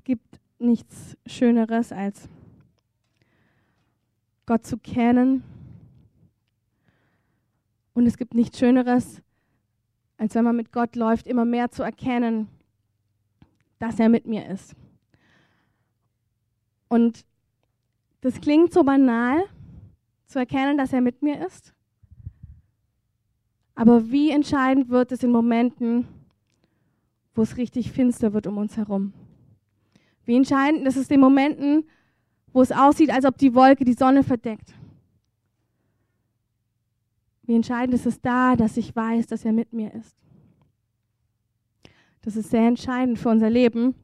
es gibt nichts Schöneres, als Gott zu kennen. Und es gibt nichts Schöneres, als wenn man mit Gott läuft, immer mehr zu erkennen, dass er mit mir ist. Und das klingt so banal, zu erkennen, dass er mit mir ist. Aber wie entscheidend wird es in Momenten, wo es richtig finster wird um uns herum? Wie entscheidend ist es in Momenten, wo es aussieht, als ob die Wolke die Sonne verdeckt? Wie entscheidend ist es da, dass ich weiß, dass er mit mir ist? Das ist sehr entscheidend für unser Leben.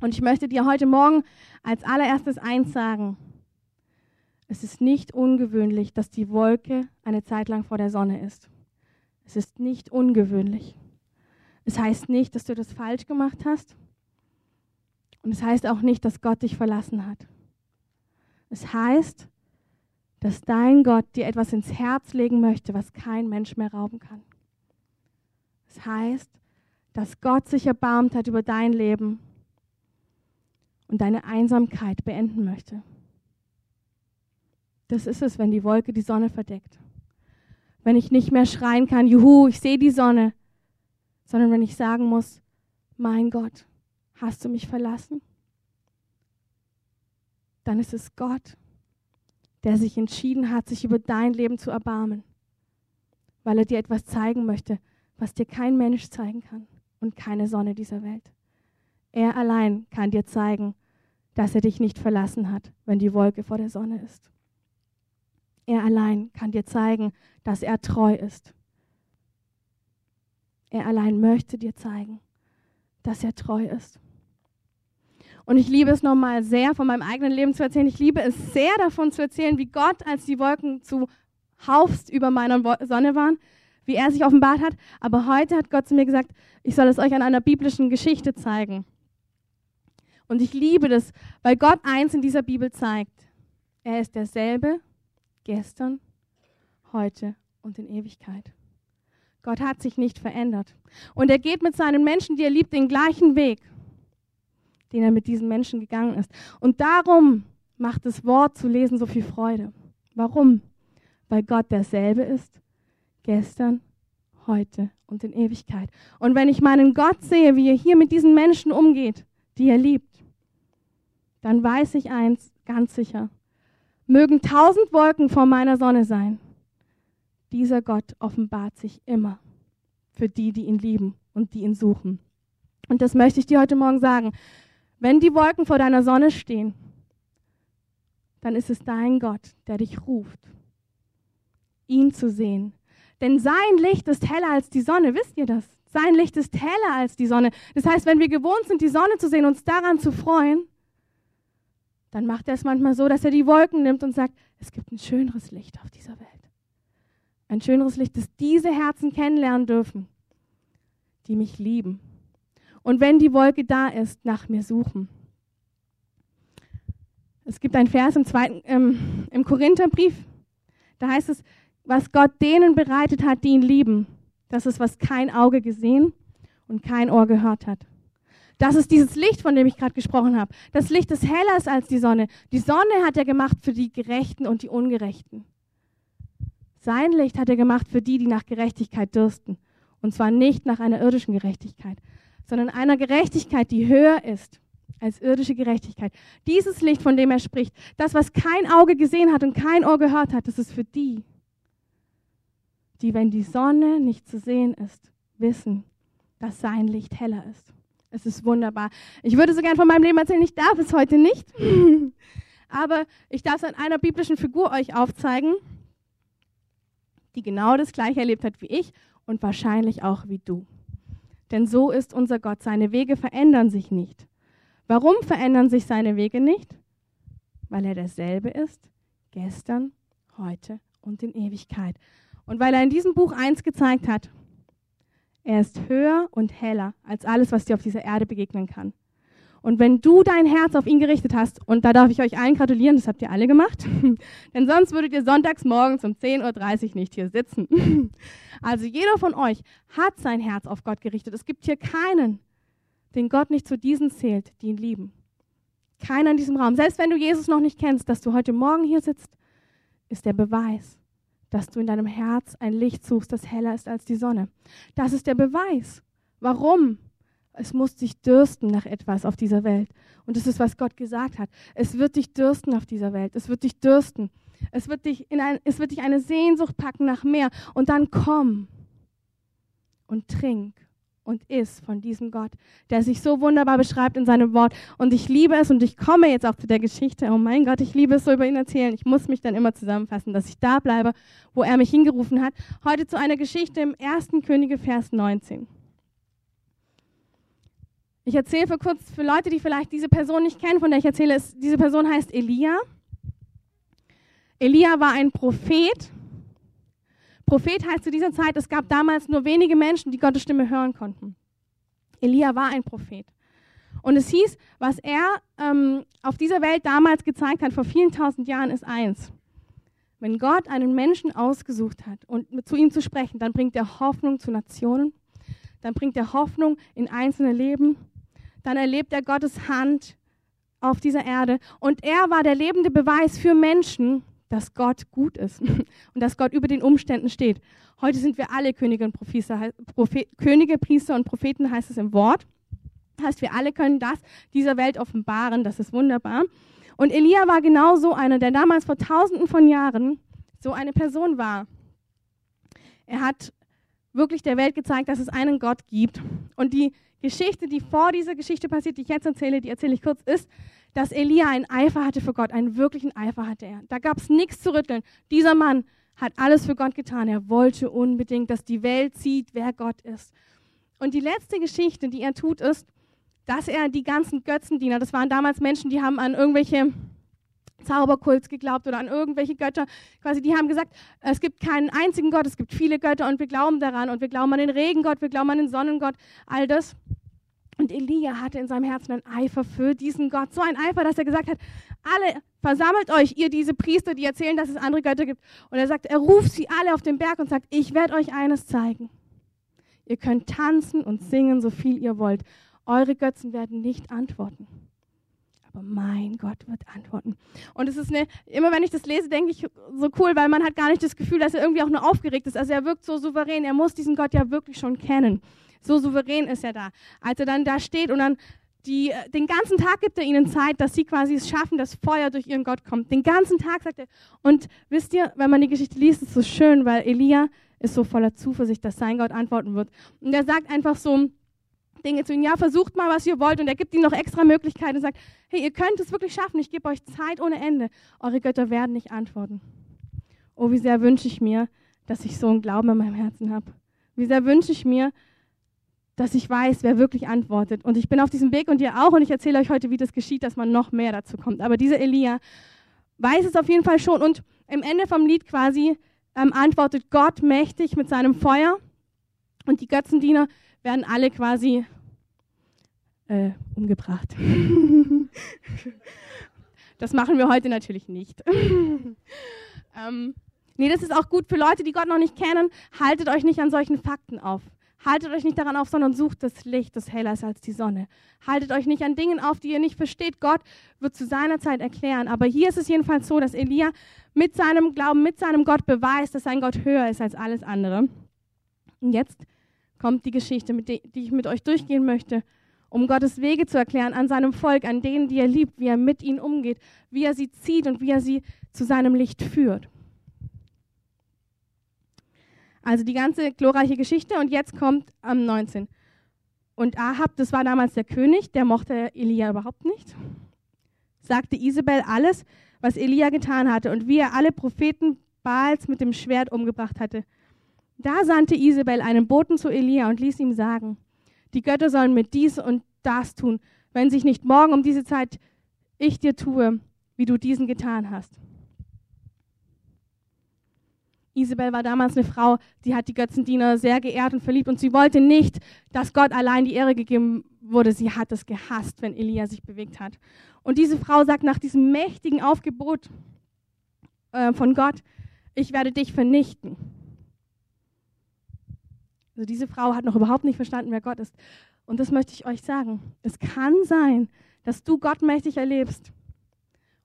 Und ich möchte dir heute Morgen als allererstes eins sagen. Es ist nicht ungewöhnlich, dass die Wolke eine Zeit lang vor der Sonne ist. Es ist nicht ungewöhnlich. Es heißt nicht, dass du das falsch gemacht hast. Und es heißt auch nicht, dass Gott dich verlassen hat. Es heißt, dass dein Gott dir etwas ins Herz legen möchte, was kein Mensch mehr rauben kann. Es heißt, dass Gott sich erbarmt hat über dein Leben und deine Einsamkeit beenden möchte. Das ist es, wenn die Wolke die Sonne verdeckt. Wenn ich nicht mehr schreien kann, juhu, ich sehe die Sonne, sondern wenn ich sagen muss, mein Gott, hast du mich verlassen? Dann ist es Gott, der sich entschieden hat, sich über dein Leben zu erbarmen, weil er dir etwas zeigen möchte, was dir kein Mensch zeigen kann und keine Sonne dieser Welt. Er allein kann dir zeigen, dass er dich nicht verlassen hat, wenn die Wolke vor der Sonne ist. Er allein kann dir zeigen, dass er treu ist. Er allein möchte dir zeigen, dass er treu ist. Und ich liebe es nochmal sehr, von meinem eigenen Leben zu erzählen. Ich liebe es sehr davon zu erzählen, wie Gott, als die Wolken zu Haufst über meiner Sonne waren, wie er sich offenbart hat. Aber heute hat Gott zu mir gesagt, ich soll es euch an einer biblischen Geschichte zeigen. Und ich liebe das, weil Gott eins in dieser Bibel zeigt. Er ist derselbe gestern, heute und in Ewigkeit. Gott hat sich nicht verändert. Und er geht mit seinen Menschen, die er liebt, den gleichen Weg, den er mit diesen Menschen gegangen ist. Und darum macht das Wort zu lesen so viel Freude. Warum? Weil Gott derselbe ist, gestern, heute und in Ewigkeit. Und wenn ich meinen Gott sehe, wie er hier mit diesen Menschen umgeht, die er liebt, dann weiß ich eins ganz sicher. Mögen tausend Wolken vor meiner Sonne sein. Dieser Gott offenbart sich immer für die, die ihn lieben und die ihn suchen. Und das möchte ich dir heute Morgen sagen. Wenn die Wolken vor deiner Sonne stehen, dann ist es dein Gott, der dich ruft, ihn zu sehen. Denn sein Licht ist heller als die Sonne, wisst ihr das? Sein Licht ist heller als die Sonne. Das heißt, wenn wir gewohnt sind, die Sonne zu sehen, uns daran zu freuen, dann macht er es manchmal so, dass er die Wolken nimmt und sagt, es gibt ein schöneres Licht auf dieser Welt. Ein schöneres Licht, das diese Herzen kennenlernen dürfen, die mich lieben. Und wenn die Wolke da ist, nach mir suchen. Es gibt ein Vers im, zweiten, ähm, im Korintherbrief, da heißt es, was Gott denen bereitet hat, die ihn lieben. Das ist, was kein Auge gesehen und kein Ohr gehört hat. Das ist dieses Licht, von dem ich gerade gesprochen habe. Das Licht ist heller als die Sonne. Die Sonne hat er gemacht für die Gerechten und die Ungerechten. Sein Licht hat er gemacht für die, die nach Gerechtigkeit dürsten. Und zwar nicht nach einer irdischen Gerechtigkeit, sondern einer Gerechtigkeit, die höher ist als irdische Gerechtigkeit. Dieses Licht, von dem er spricht, das, was kein Auge gesehen hat und kein Ohr gehört hat, das ist für die, die, wenn die Sonne nicht zu sehen ist, wissen, dass sein Licht heller ist. Es ist wunderbar. Ich würde so gern von meinem Leben erzählen, ich darf es heute nicht. Aber ich darf es an einer biblischen Figur euch aufzeigen, die genau das gleiche erlebt hat wie ich und wahrscheinlich auch wie du. Denn so ist unser Gott. Seine Wege verändern sich nicht. Warum verändern sich seine Wege nicht? Weil er derselbe ist, gestern, heute und in Ewigkeit. Und weil er in diesem Buch eins gezeigt hat, er ist höher und heller als alles, was dir auf dieser Erde begegnen kann. Und wenn du dein Herz auf ihn gerichtet hast, und da darf ich euch allen gratulieren, das habt ihr alle gemacht, denn sonst würdet ihr sonntags morgens um 10.30 Uhr nicht hier sitzen. Also jeder von euch hat sein Herz auf Gott gerichtet. Es gibt hier keinen, den Gott nicht zu diesen zählt, die ihn lieben. Keiner in diesem Raum. Selbst wenn du Jesus noch nicht kennst, dass du heute Morgen hier sitzt, ist der Beweis, dass du in deinem Herz ein Licht suchst, das heller ist als die Sonne. Das ist der Beweis. Warum? Es muss dich dürsten nach etwas auf dieser Welt. Und das ist, was Gott gesagt hat. Es wird dich dürsten auf dieser Welt. Es wird dich dürsten. Es wird dich, in ein, es wird dich eine Sehnsucht packen nach mehr. Und dann komm und trink und iss von diesem Gott, der sich so wunderbar beschreibt in seinem Wort. Und ich liebe es und ich komme jetzt auch zu der Geschichte. Oh mein Gott, ich liebe es so über ihn erzählen. Ich muss mich dann immer zusammenfassen, dass ich da bleibe, wo er mich hingerufen hat. Heute zu einer Geschichte im 1. Könige, Vers 19. Ich erzähle für kurz für Leute, die vielleicht diese Person nicht kennen, von der ich erzähle, ist, diese Person heißt Elia. Elia war ein Prophet. Prophet heißt zu dieser Zeit, es gab damals nur wenige Menschen, die Gottes Stimme hören konnten. Elia war ein Prophet. Und es hieß, was er ähm, auf dieser Welt damals gezeigt hat, vor vielen tausend Jahren, ist eins. Wenn Gott einen Menschen ausgesucht hat und zu ihm zu sprechen, dann bringt er Hoffnung zu Nationen, dann bringt er Hoffnung in einzelne Leben, dann erlebt er Gottes Hand auf dieser Erde. Und er war der lebende Beweis für Menschen, dass Gott gut ist und dass Gott über den Umständen steht. Heute sind wir alle Könige, und Priester, Prophet, Könige, Priester und Propheten, heißt es im Wort. Heißt, wir alle können das dieser Welt offenbaren. Das ist wunderbar. Und Elia war genau so einer, der damals vor tausenden von Jahren so eine Person war. Er hat wirklich der Welt gezeigt, dass es einen Gott gibt. Und die Geschichte, die vor dieser Geschichte passiert, die ich jetzt erzähle, die erzähle ich kurz, ist, dass Elia einen Eifer hatte für Gott, einen wirklichen Eifer hatte er. Da gab es nichts zu rütteln. Dieser Mann hat alles für Gott getan. Er wollte unbedingt, dass die Welt sieht, wer Gott ist. Und die letzte Geschichte, die er tut, ist, dass er die ganzen Götzendiener, das waren damals Menschen, die haben an irgendwelche Zauberkults geglaubt oder an irgendwelche Götter. Quasi, die haben gesagt, es gibt keinen einzigen Gott, es gibt viele Götter und wir glauben daran und wir glauben an den Regengott, wir glauben an den Sonnengott, all das. Und Elia hatte in seinem Herzen einen Eifer für diesen Gott. So ein Eifer, dass er gesagt hat, alle versammelt euch, ihr diese Priester, die erzählen, dass es andere Götter gibt. Und er sagt, er ruft sie alle auf den Berg und sagt, ich werde euch eines zeigen. Ihr könnt tanzen und singen, so viel ihr wollt. Eure Götzen werden nicht antworten aber mein Gott wird antworten. Und es ist eine, immer wenn ich das lese, denke ich so cool, weil man hat gar nicht das Gefühl, dass er irgendwie auch nur aufgeregt ist. Also er wirkt so souverän. Er muss diesen Gott ja wirklich schon kennen. So souverän ist er da. Als er dann da steht und dann die, den ganzen Tag gibt er ihnen Zeit, dass sie quasi es schaffen, dass Feuer durch ihren Gott kommt. Den ganzen Tag sagt er. Und wisst ihr, wenn man die Geschichte liest, ist es so schön, weil Elia ist so voller Zuversicht, dass sein Gott antworten wird. Und er sagt einfach so, Dinge zu ihnen. Ja, versucht mal, was ihr wollt. Und er gibt ihnen noch extra Möglichkeiten und sagt, hey, ihr könnt es wirklich schaffen. Ich gebe euch Zeit ohne Ende. Eure Götter werden nicht antworten. Oh, wie sehr wünsche ich mir, dass ich so einen Glauben in meinem Herzen habe. Wie sehr wünsche ich mir, dass ich weiß, wer wirklich antwortet. Und ich bin auf diesem Weg und ihr auch. Und ich erzähle euch heute, wie das geschieht, dass man noch mehr dazu kommt. Aber dieser Elia weiß es auf jeden Fall schon. Und im Ende vom Lied quasi ähm, antwortet Gott mächtig mit seinem Feuer. Und die Götzendiener werden alle quasi äh, umgebracht. das machen wir heute natürlich nicht. ähm, nee, das ist auch gut für Leute, die Gott noch nicht kennen. Haltet euch nicht an solchen Fakten auf. Haltet euch nicht daran auf, sondern sucht das Licht, das heller ist als die Sonne. Haltet euch nicht an Dingen auf, die ihr nicht versteht. Gott wird zu seiner Zeit erklären. Aber hier ist es jedenfalls so, dass Elia mit seinem Glauben, mit seinem Gott beweist, dass sein Gott höher ist als alles andere. Und jetzt kommt die Geschichte, die, ich mit euch durchgehen möchte um Gottes Wege zu erklären an seinem Volk, an denen, die er liebt, wie er mit ihnen umgeht, wie er sie zieht und wie er sie zu seinem Licht führt. Also die ganze glorreiche Geschichte und jetzt kommt am ähm, 19. Und Ahab, das war damals der König, der mochte Elia überhaupt nicht, sagte Isabel alles, was Elia getan hatte und wie er alle Propheten Baals mit dem Schwert umgebracht hatte. Da sandte Isabel einen Boten zu Elia und ließ ihm sagen, die Götter sollen mir dies und das tun, wenn sich nicht morgen um diese Zeit ich dir tue, wie du diesen getan hast. Isabel war damals eine Frau, die hat die Götzendiener sehr geehrt und verliebt und sie wollte nicht, dass Gott allein die Ehre gegeben wurde. Sie hat es gehasst, wenn Elia sich bewegt hat. Und diese Frau sagt nach diesem mächtigen Aufgebot äh, von Gott, ich werde dich vernichten. Also diese Frau hat noch überhaupt nicht verstanden, wer Gott ist. Und das möchte ich euch sagen. Es kann sein, dass du Gott mächtig erlebst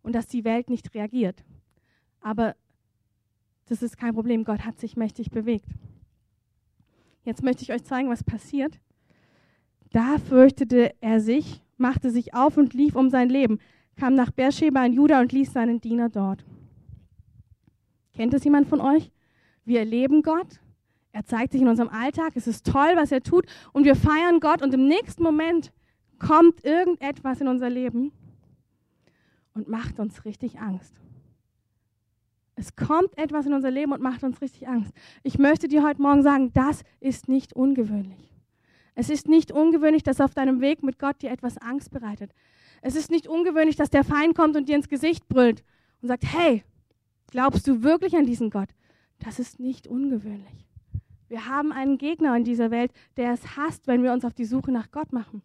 und dass die Welt nicht reagiert. Aber das ist kein Problem. Gott hat sich mächtig bewegt. Jetzt möchte ich euch zeigen, was passiert. Da fürchtete er sich, machte sich auf und lief um sein Leben, kam nach Beersheba in Juda und ließ seinen Diener dort. Kennt es jemand von euch? Wir erleben Gott. Er zeigt sich in unserem Alltag. Es ist toll, was er tut. Und wir feiern Gott. Und im nächsten Moment kommt irgendetwas in unser Leben und macht uns richtig Angst. Es kommt etwas in unser Leben und macht uns richtig Angst. Ich möchte dir heute Morgen sagen, das ist nicht ungewöhnlich. Es ist nicht ungewöhnlich, dass auf deinem Weg mit Gott dir etwas Angst bereitet. Es ist nicht ungewöhnlich, dass der Feind kommt und dir ins Gesicht brüllt und sagt, hey, glaubst du wirklich an diesen Gott? Das ist nicht ungewöhnlich. Wir haben einen Gegner in dieser Welt, der es hasst, wenn wir uns auf die Suche nach Gott machen.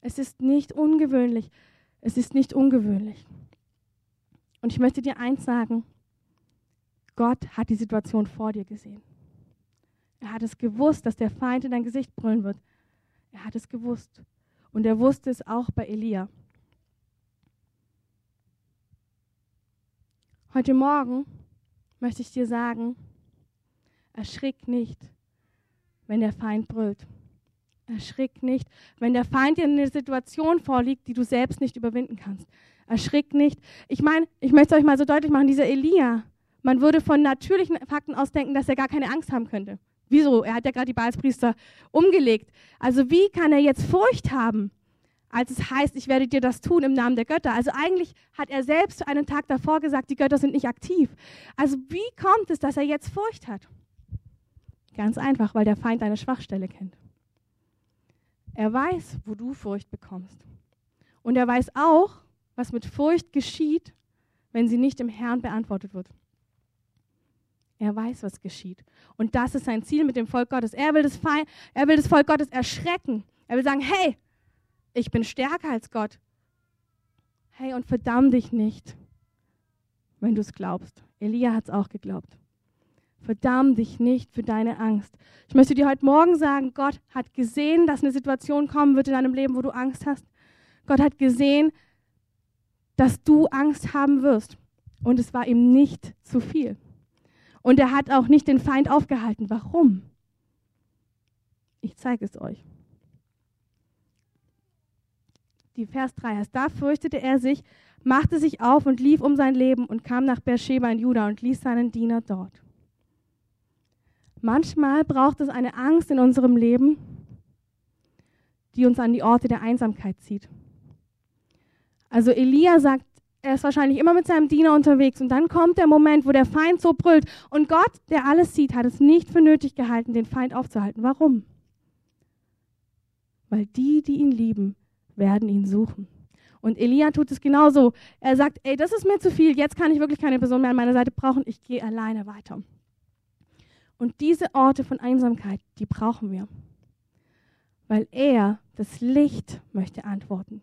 Es ist nicht ungewöhnlich. Es ist nicht ungewöhnlich. Und ich möchte dir eins sagen, Gott hat die Situation vor dir gesehen. Er hat es gewusst, dass der Feind in dein Gesicht brüllen wird. Er hat es gewusst. Und er wusste es auch bei Elia. Heute Morgen möchte ich dir sagen, erschrick nicht, wenn der Feind brüllt. Erschrick nicht, wenn der Feind dir in eine Situation vorliegt, die du selbst nicht überwinden kannst. Erschrick nicht. Ich meine, ich möchte es euch mal so deutlich machen, dieser Elia, man würde von natürlichen Fakten aus denken, dass er gar keine Angst haben könnte. Wieso? Er hat ja gerade die Baalspriester umgelegt. Also wie kann er jetzt Furcht haben, als es heißt, ich werde dir das tun im Namen der Götter? Also eigentlich hat er selbst einen Tag davor gesagt, die Götter sind nicht aktiv. Also wie kommt es, dass er jetzt Furcht hat? Ganz einfach, weil der Feind deine Schwachstelle kennt. Er weiß, wo du Furcht bekommst. Und er weiß auch, was mit Furcht geschieht, wenn sie nicht im Herrn beantwortet wird. Er weiß, was geschieht. Und das ist sein Ziel mit dem Volk Gottes. Er will das, Feind, er will das Volk Gottes erschrecken. Er will sagen, hey, ich bin stärker als Gott. Hey, und verdamm dich nicht, wenn du es glaubst. Elia hat es auch geglaubt. Verdamm dich nicht für deine Angst. Ich möchte dir heute Morgen sagen, Gott hat gesehen, dass eine Situation kommen wird in deinem Leben, wo du Angst hast. Gott hat gesehen, dass du Angst haben wirst. Und es war ihm nicht zu viel. Und er hat auch nicht den Feind aufgehalten. Warum? Ich zeige es euch. Die Vers 3 heißt, da fürchtete er sich, machte sich auf und lief um sein Leben und kam nach Beersheba in Juda und ließ seinen Diener dort. Manchmal braucht es eine Angst in unserem Leben, die uns an die Orte der Einsamkeit zieht. Also Elia sagt, er ist wahrscheinlich immer mit seinem Diener unterwegs und dann kommt der Moment, wo der Feind so brüllt und Gott, der alles sieht, hat es nicht für nötig gehalten, den Feind aufzuhalten. Warum? Weil die, die ihn lieben, werden ihn suchen. Und Elia tut es genauso. Er sagt, ey, das ist mir zu viel, jetzt kann ich wirklich keine Person mehr an meiner Seite brauchen, ich gehe alleine weiter. Und diese Orte von Einsamkeit, die brauchen wir. Weil er, das Licht, möchte antworten.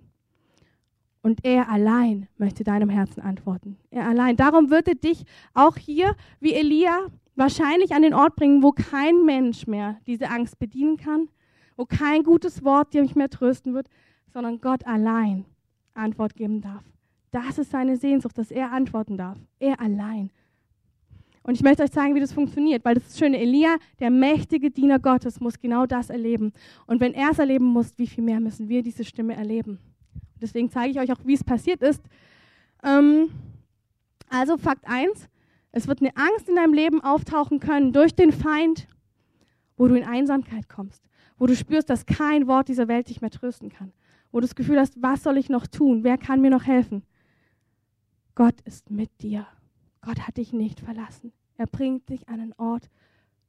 Und er allein möchte deinem Herzen antworten. Er allein. Darum wird er dich auch hier, wie Elia, wahrscheinlich an den Ort bringen, wo kein Mensch mehr diese Angst bedienen kann, wo kein gutes Wort dir mehr trösten wird, sondern Gott allein Antwort geben darf. Das ist seine Sehnsucht, dass er antworten darf. Er allein. Und ich möchte euch zeigen, wie das funktioniert, weil das ist schöne. Elia, der mächtige Diener Gottes, muss genau das erleben. Und wenn er es erleben muss, wie viel mehr müssen wir diese Stimme erleben? Deswegen zeige ich euch auch, wie es passiert ist. Ähm, also Fakt 1, es wird eine Angst in deinem Leben auftauchen können durch den Feind, wo du in Einsamkeit kommst, wo du spürst, dass kein Wort dieser Welt dich mehr trösten kann, wo du das Gefühl hast, was soll ich noch tun, wer kann mir noch helfen? Gott ist mit dir. Gott hat dich nicht verlassen. Er bringt dich an einen Ort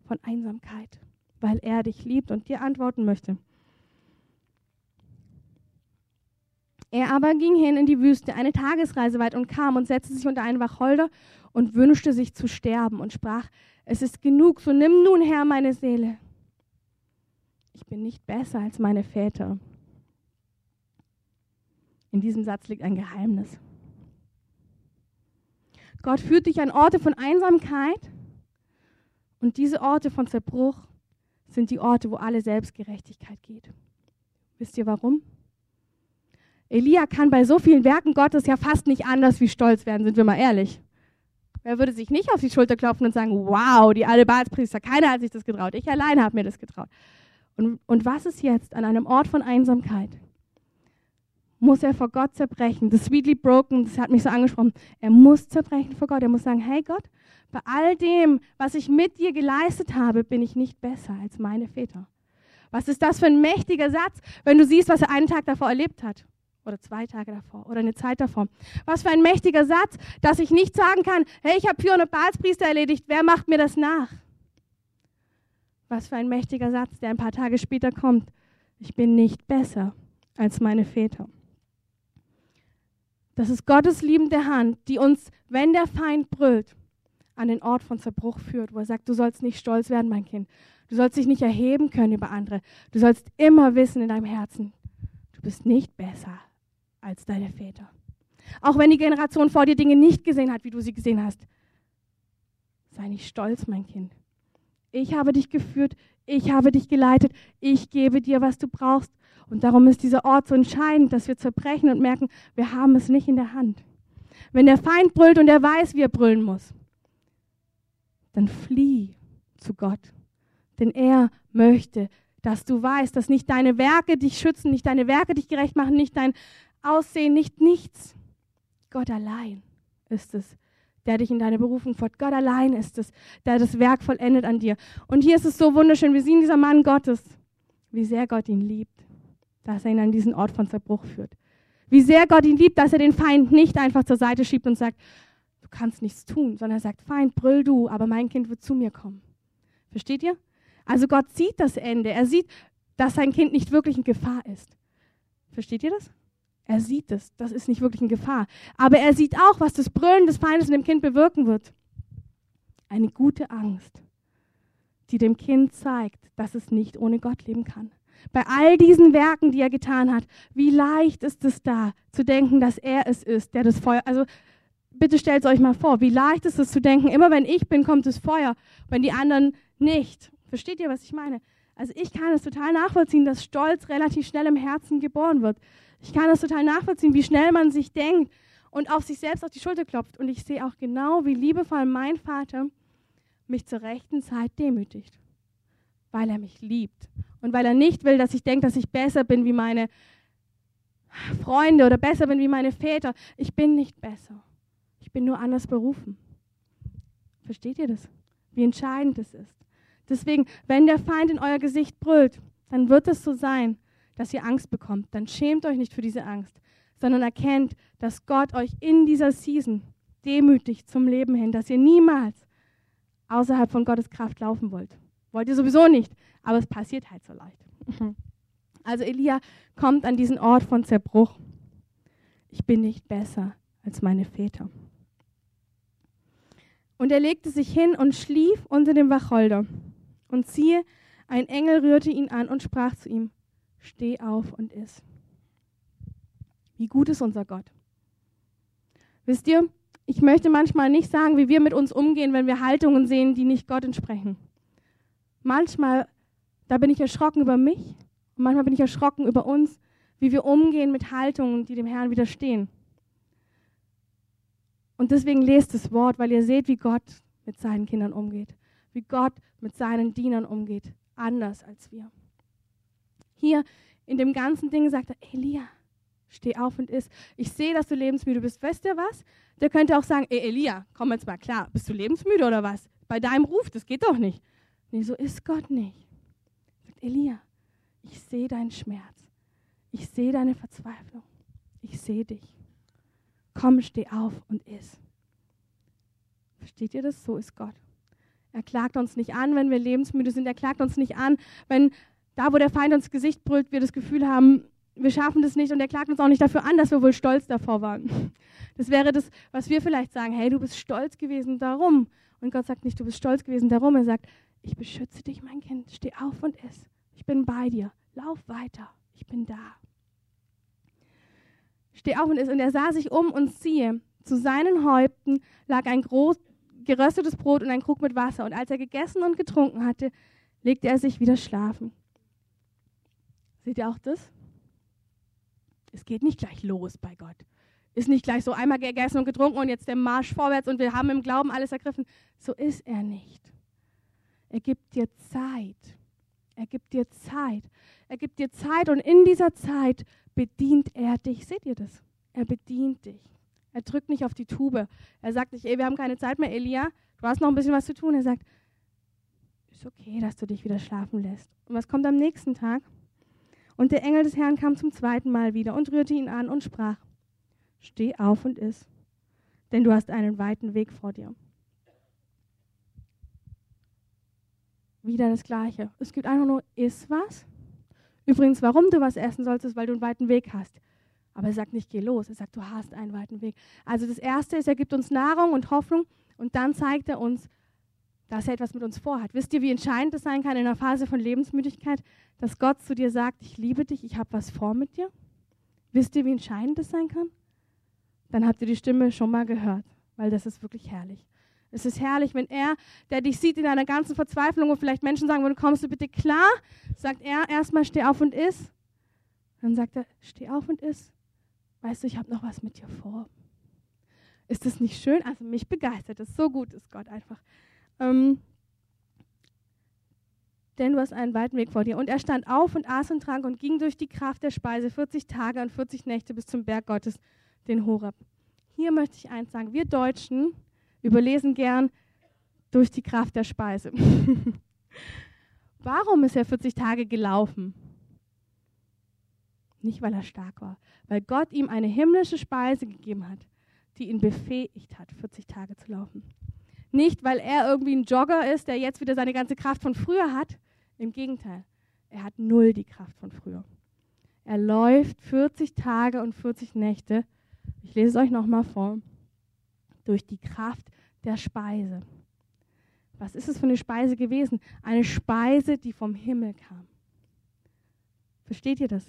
von Einsamkeit, weil er dich liebt und dir antworten möchte. Er aber ging hin in die Wüste, eine Tagesreise weit, und kam und setzte sich unter einen Wacholder und wünschte sich zu sterben und sprach, es ist genug, so nimm nun her meine Seele. Ich bin nicht besser als meine Väter. In diesem Satz liegt ein Geheimnis. Gott führt dich an Orte von Einsamkeit und diese Orte von Zerbruch sind die Orte, wo alle Selbstgerechtigkeit geht Wisst ihr warum? Elia kann bei so vielen Werken Gottes ja fast nicht anders wie stolz werden, sind wir mal ehrlich. Wer würde sich nicht auf die Schulter klopfen und sagen, wow, die alle Baalspriester, keiner hat sich das getraut, ich alleine habe mir das getraut. Und, und was ist jetzt an einem Ort von Einsamkeit? Muss er vor Gott zerbrechen? Das Sweetly Broken, das hat mich so angesprochen. Er muss zerbrechen vor Gott. Er muss sagen, hey Gott, bei all dem, was ich mit dir geleistet habe, bin ich nicht besser als meine Väter. Was ist das für ein mächtiger Satz, wenn du siehst, was er einen Tag davor erlebt hat? Oder zwei Tage davor oder eine Zeit davor. Was für ein mächtiger Satz, dass ich nicht sagen kann, hey, ich habe 400 Balspriester erledigt, wer macht mir das nach? Was für ein mächtiger Satz, der ein paar Tage später kommt. Ich bin nicht besser als meine Väter. Das ist Gottes liebende Hand, die uns, wenn der Feind brüllt, an den Ort von Zerbruch führt, wo er sagt, du sollst nicht stolz werden, mein Kind. Du sollst dich nicht erheben können über andere. Du sollst immer wissen in deinem Herzen, du bist nicht besser als deine Väter. Auch wenn die Generation vor dir Dinge nicht gesehen hat, wie du sie gesehen hast. Sei nicht stolz, mein Kind. Ich habe dich geführt, ich habe dich geleitet, ich gebe dir, was du brauchst. Und darum ist dieser Ort so entscheidend, dass wir zerbrechen und merken, wir haben es nicht in der Hand. Wenn der Feind brüllt und er weiß, wie er brüllen muss, dann flieh zu Gott. Denn er möchte, dass du weißt, dass nicht deine Werke dich schützen, nicht deine Werke dich gerecht machen, nicht dein Aussehen, nicht nichts. Gott allein ist es, der dich in deine Berufung führt. Gott allein ist es, der das Werk vollendet an dir. Und hier ist es so wunderschön, wir sehen dieser Mann Gottes, wie sehr Gott ihn liebt, dass er ihn an diesen Ort von Zerbruch führt. Wie sehr Gott ihn liebt, dass er den Feind nicht einfach zur Seite schiebt und sagt, du kannst nichts tun, sondern er sagt, Feind, brüll du, aber mein Kind wird zu mir kommen. Versteht ihr? Also Gott sieht das Ende. Er sieht, dass sein Kind nicht wirklich in Gefahr ist. Versteht ihr das? Er sieht es. Das ist nicht wirklich in Gefahr. Aber er sieht auch, was das Brüllen des Feindes in dem Kind bewirken wird. Eine gute Angst, die dem Kind zeigt, dass es nicht ohne Gott leben kann. Bei all diesen Werken, die er getan hat, wie leicht ist es da, zu denken, dass er es ist, der das Feuer. Also bitte stellt es euch mal vor, wie leicht ist es zu denken, immer wenn ich bin, kommt das Feuer, wenn die anderen nicht. Versteht ihr, was ich meine? Also ich kann es total nachvollziehen, dass Stolz relativ schnell im Herzen geboren wird. Ich kann es total nachvollziehen, wie schnell man sich denkt und auf sich selbst auf die Schulter klopft. Und ich sehe auch genau, wie liebevoll mein Vater mich zur rechten Zeit demütigt, weil er mich liebt und weil er nicht will, dass ich denke, dass ich besser bin wie meine Freunde oder besser bin wie meine Väter. Ich bin nicht besser. Ich bin nur anders berufen. Versteht ihr das? Wie entscheidend es ist. Deswegen, wenn der Feind in euer Gesicht brüllt, dann wird es so sein, dass ihr Angst bekommt. Dann schämt euch nicht für diese Angst, sondern erkennt, dass Gott euch in dieser Season demütigt zum Leben hin, dass ihr niemals außerhalb von Gottes Kraft laufen wollt. Wollt ihr sowieso nicht, aber es passiert halt so leicht. Also Elia kommt an diesen Ort von Zerbruch. Ich bin nicht besser als meine Väter. Und er legte sich hin und schlief unter dem Wacholder. Und siehe, ein Engel rührte ihn an und sprach zu ihm, steh auf und iss. Wie gut ist unser Gott. Wisst ihr, ich möchte manchmal nicht sagen, wie wir mit uns umgehen, wenn wir Haltungen sehen, die nicht Gott entsprechen. Manchmal, da bin ich erschrocken über mich und manchmal bin ich erschrocken über uns, wie wir umgehen mit Haltungen, die dem Herrn widerstehen. Und deswegen lest das Wort, weil ihr seht, wie Gott mit seinen Kindern umgeht wie Gott mit seinen Dienern umgeht, anders als wir. Hier in dem ganzen Ding sagt er, Elia, steh auf und iss. Ich sehe, dass du lebensmüde bist. Weißt du was? Der könnte auch sagen, ey Elia, komm jetzt mal klar, bist du lebensmüde oder was? Bei deinem Ruf, das geht doch nicht. Nee, so ist Gott nicht. Sagt Elia, ich sehe deinen Schmerz. Ich sehe deine Verzweiflung. Ich sehe dich. Komm, steh auf und iss. Versteht ihr das? So ist Gott. Er klagt uns nicht an, wenn wir lebensmüde sind. Er klagt uns nicht an, wenn da, wo der Feind uns Gesicht brüllt, wir das Gefühl haben, wir schaffen das nicht. Und er klagt uns auch nicht dafür an, dass wir wohl stolz davor waren. Das wäre das, was wir vielleicht sagen. Hey, du bist stolz gewesen darum. Und Gott sagt nicht, du bist stolz gewesen darum. Er sagt, ich beschütze dich, mein Kind. Steh auf und iss. Ich bin bei dir. Lauf weiter. Ich bin da. Steh auf und iss. Und er sah sich um und siehe, zu seinen Häupten lag ein groß, geröstetes Brot und ein Krug mit Wasser. Und als er gegessen und getrunken hatte, legte er sich wieder schlafen. Seht ihr auch das? Es geht nicht gleich los bei Gott. Ist nicht gleich so einmal gegessen und getrunken und jetzt der Marsch vorwärts und wir haben im Glauben alles ergriffen. So ist er nicht. Er gibt dir Zeit. Er gibt dir Zeit. Er gibt dir Zeit und in dieser Zeit bedient er dich. Seht ihr das? Er bedient dich. Er drückt nicht auf die Tube. Er sagt nicht, ey, wir haben keine Zeit mehr, Elia. Du hast noch ein bisschen was zu tun. Er sagt, ist okay, dass du dich wieder schlafen lässt. Und was kommt am nächsten Tag? Und der Engel des Herrn kam zum zweiten Mal wieder und rührte ihn an und sprach, steh auf und iss, denn du hast einen weiten Weg vor dir. Wieder das Gleiche. Es gibt einfach nur, iss was. Übrigens, warum du was essen sollst, ist, weil du einen weiten Weg hast. Aber er sagt nicht, geh los. Er sagt, du hast einen weiten Weg. Also das Erste ist, er gibt uns Nahrung und Hoffnung und dann zeigt er uns, dass er etwas mit uns vorhat. Wisst ihr, wie entscheidend es sein kann in einer Phase von Lebensmüdigkeit, dass Gott zu dir sagt, ich liebe dich, ich habe was vor mit dir? Wisst ihr, wie entscheidend das sein kann? Dann habt ihr die Stimme schon mal gehört, weil das ist wirklich herrlich. Es ist herrlich, wenn er, der dich sieht in deiner ganzen Verzweiflung und vielleicht Menschen sagen, würden, kommst du bitte klar, sagt er erstmal, steh auf und iss. Dann sagt er, steh auf und iss. Weißt du, ich habe noch was mit dir vor. Ist das nicht schön? Also mich begeistert das. So gut ist Gott einfach. Ähm, denn du hast einen weiten Weg vor dir. Und er stand auf und aß und trank und ging durch die Kraft der Speise 40 Tage und 40 Nächte bis zum Berg Gottes, den Horeb. Hier möchte ich eins sagen. Wir Deutschen überlesen gern durch die Kraft der Speise. Warum ist er 40 Tage gelaufen? Nicht, weil er stark war, weil Gott ihm eine himmlische Speise gegeben hat, die ihn befähigt hat, 40 Tage zu laufen. Nicht, weil er irgendwie ein Jogger ist, der jetzt wieder seine ganze Kraft von früher hat. Im Gegenteil, er hat null die Kraft von früher. Er läuft 40 Tage und 40 Nächte. Ich lese es euch nochmal vor. Durch die Kraft der Speise. Was ist es für eine Speise gewesen? Eine Speise, die vom Himmel kam. Versteht ihr das?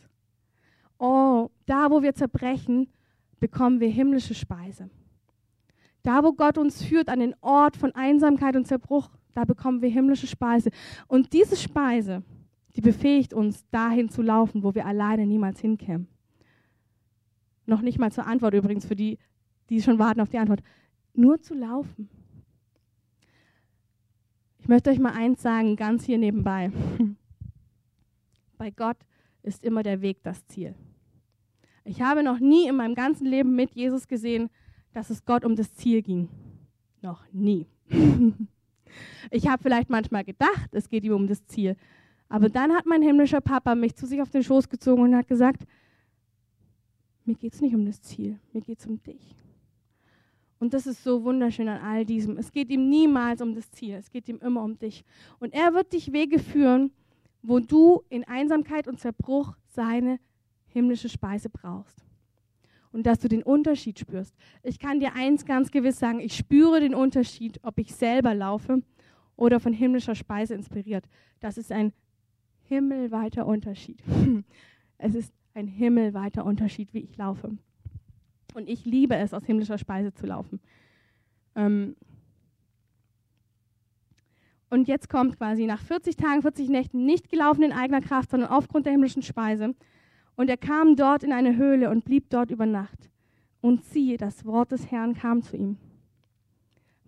Oh, da wo wir zerbrechen, bekommen wir himmlische Speise. Da, wo Gott uns führt, an den Ort von Einsamkeit und Zerbruch, da bekommen wir himmlische Speise. Und diese Speise, die befähigt uns, dahin zu laufen, wo wir alleine niemals hinkämen. Noch nicht mal zur Antwort übrigens für die, die schon warten auf die Antwort. Nur zu laufen. Ich möchte euch mal eins sagen, ganz hier nebenbei. Bei Gott ist immer der Weg das Ziel. Ich habe noch nie in meinem ganzen Leben mit Jesus gesehen, dass es Gott um das Ziel ging. Noch nie. ich habe vielleicht manchmal gedacht, es geht ihm um das Ziel. Aber dann hat mein himmlischer Papa mich zu sich auf den Schoß gezogen und hat gesagt, mir geht es nicht um das Ziel, mir geht es um dich. Und das ist so wunderschön an all diesem. Es geht ihm niemals um das Ziel, es geht ihm immer um dich. Und er wird dich Wege führen, wo du in Einsamkeit und Zerbruch seine himmlische Speise brauchst und dass du den Unterschied spürst. Ich kann dir eins ganz gewiss sagen, ich spüre den Unterschied, ob ich selber laufe oder von himmlischer Speise inspiriert. Das ist ein himmelweiter Unterschied. Es ist ein himmelweiter Unterschied, wie ich laufe. Und ich liebe es, aus himmlischer Speise zu laufen. Ähm und jetzt kommt quasi nach 40 Tagen, 40 Nächten nicht gelaufen in eigener Kraft, sondern aufgrund der himmlischen Speise und er kam dort in eine Höhle und blieb dort über Nacht. Und siehe, das Wort des Herrn kam zu ihm.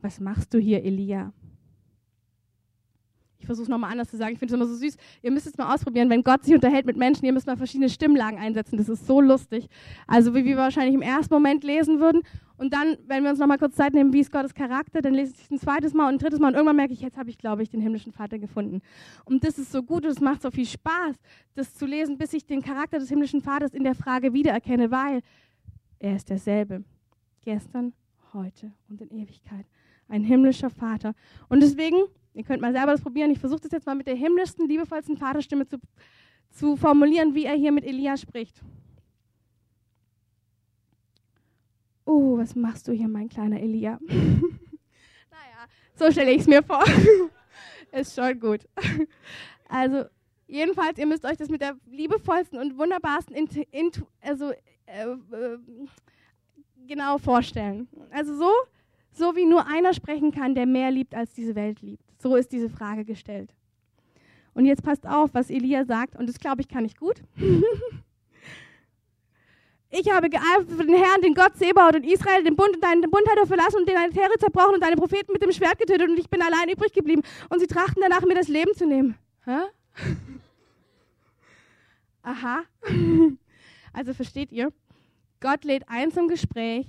Was machst du hier, Elia? Ich versuche es nochmal anders zu sagen. Ich finde es immer so süß. Ihr müsst es mal ausprobieren. Wenn Gott sich unterhält mit Menschen, ihr müsst mal verschiedene Stimmlagen einsetzen. Das ist so lustig. Also wie wir wahrscheinlich im ersten Moment lesen würden. Und dann, wenn wir uns nochmal kurz Zeit nehmen, wie ist Gottes Charakter, dann lese ich es ein zweites Mal und ein drittes Mal und irgendwann merke ich, jetzt habe ich, glaube ich, den himmlischen Vater gefunden. Und das ist so gut und es macht so viel Spaß, das zu lesen, bis ich den Charakter des himmlischen Vaters in der Frage wiedererkenne, weil er ist derselbe. Gestern, heute und in Ewigkeit. Ein himmlischer Vater. Und deswegen, ihr könnt mal selber das probieren, ich versuche das jetzt mal mit der himmlischsten, liebevollsten Vaterstimme zu, zu formulieren, wie er hier mit Elia spricht. oh, was machst du hier, mein kleiner Elia? naja, so stelle ich es mir vor. Ist schon gut. Also, jedenfalls, ihr müsst euch das mit der liebevollsten und wunderbarsten Intu, Intu also, äh, äh, genau vorstellen. Also so, so wie nur einer sprechen kann, der mehr liebt, als diese Welt liebt. So ist diese Frage gestellt. Und jetzt passt auf, was Elia sagt, und das glaube ich kann ich gut. Ich habe geeifert für den Herrn, den Gott Sebaut und Israel, den Bund und deinen Bund hat er verlassen und deine Terre zerbrochen und deine Propheten mit dem Schwert getötet und ich bin allein übrig geblieben. Und sie trachten danach, mir das Leben zu nehmen. Aha. Also versteht ihr? Gott lädt ein zum Gespräch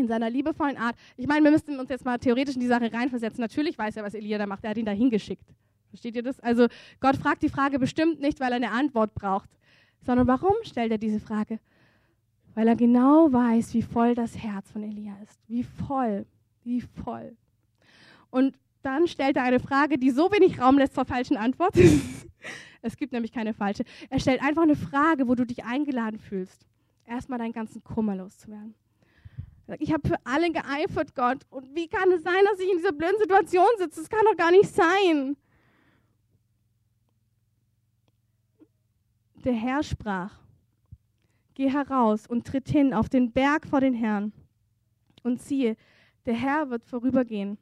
in seiner liebevollen Art. Ich meine, wir müssten uns jetzt mal theoretisch in die Sache reinversetzen. Natürlich weiß er, was Elia da macht. Er hat ihn da hingeschickt. Versteht ihr das? Also Gott fragt die Frage bestimmt nicht, weil er eine Antwort braucht, sondern warum stellt er diese Frage? Weil er genau weiß, wie voll das Herz von Elia ist. Wie voll, wie voll. Und dann stellt er eine Frage, die so wenig Raum lässt zur falschen Antwort. es gibt nämlich keine falsche. Er stellt einfach eine Frage, wo du dich eingeladen fühlst, erstmal deinen ganzen Kummer loszuwerden. Ich habe für alle geeifert, Gott. Und wie kann es sein, dass ich in dieser blöden Situation sitze? Das kann doch gar nicht sein. Der Herr sprach, geh heraus und tritt hin auf den Berg vor den Herrn. Und siehe, der Herr wird vorübergehen.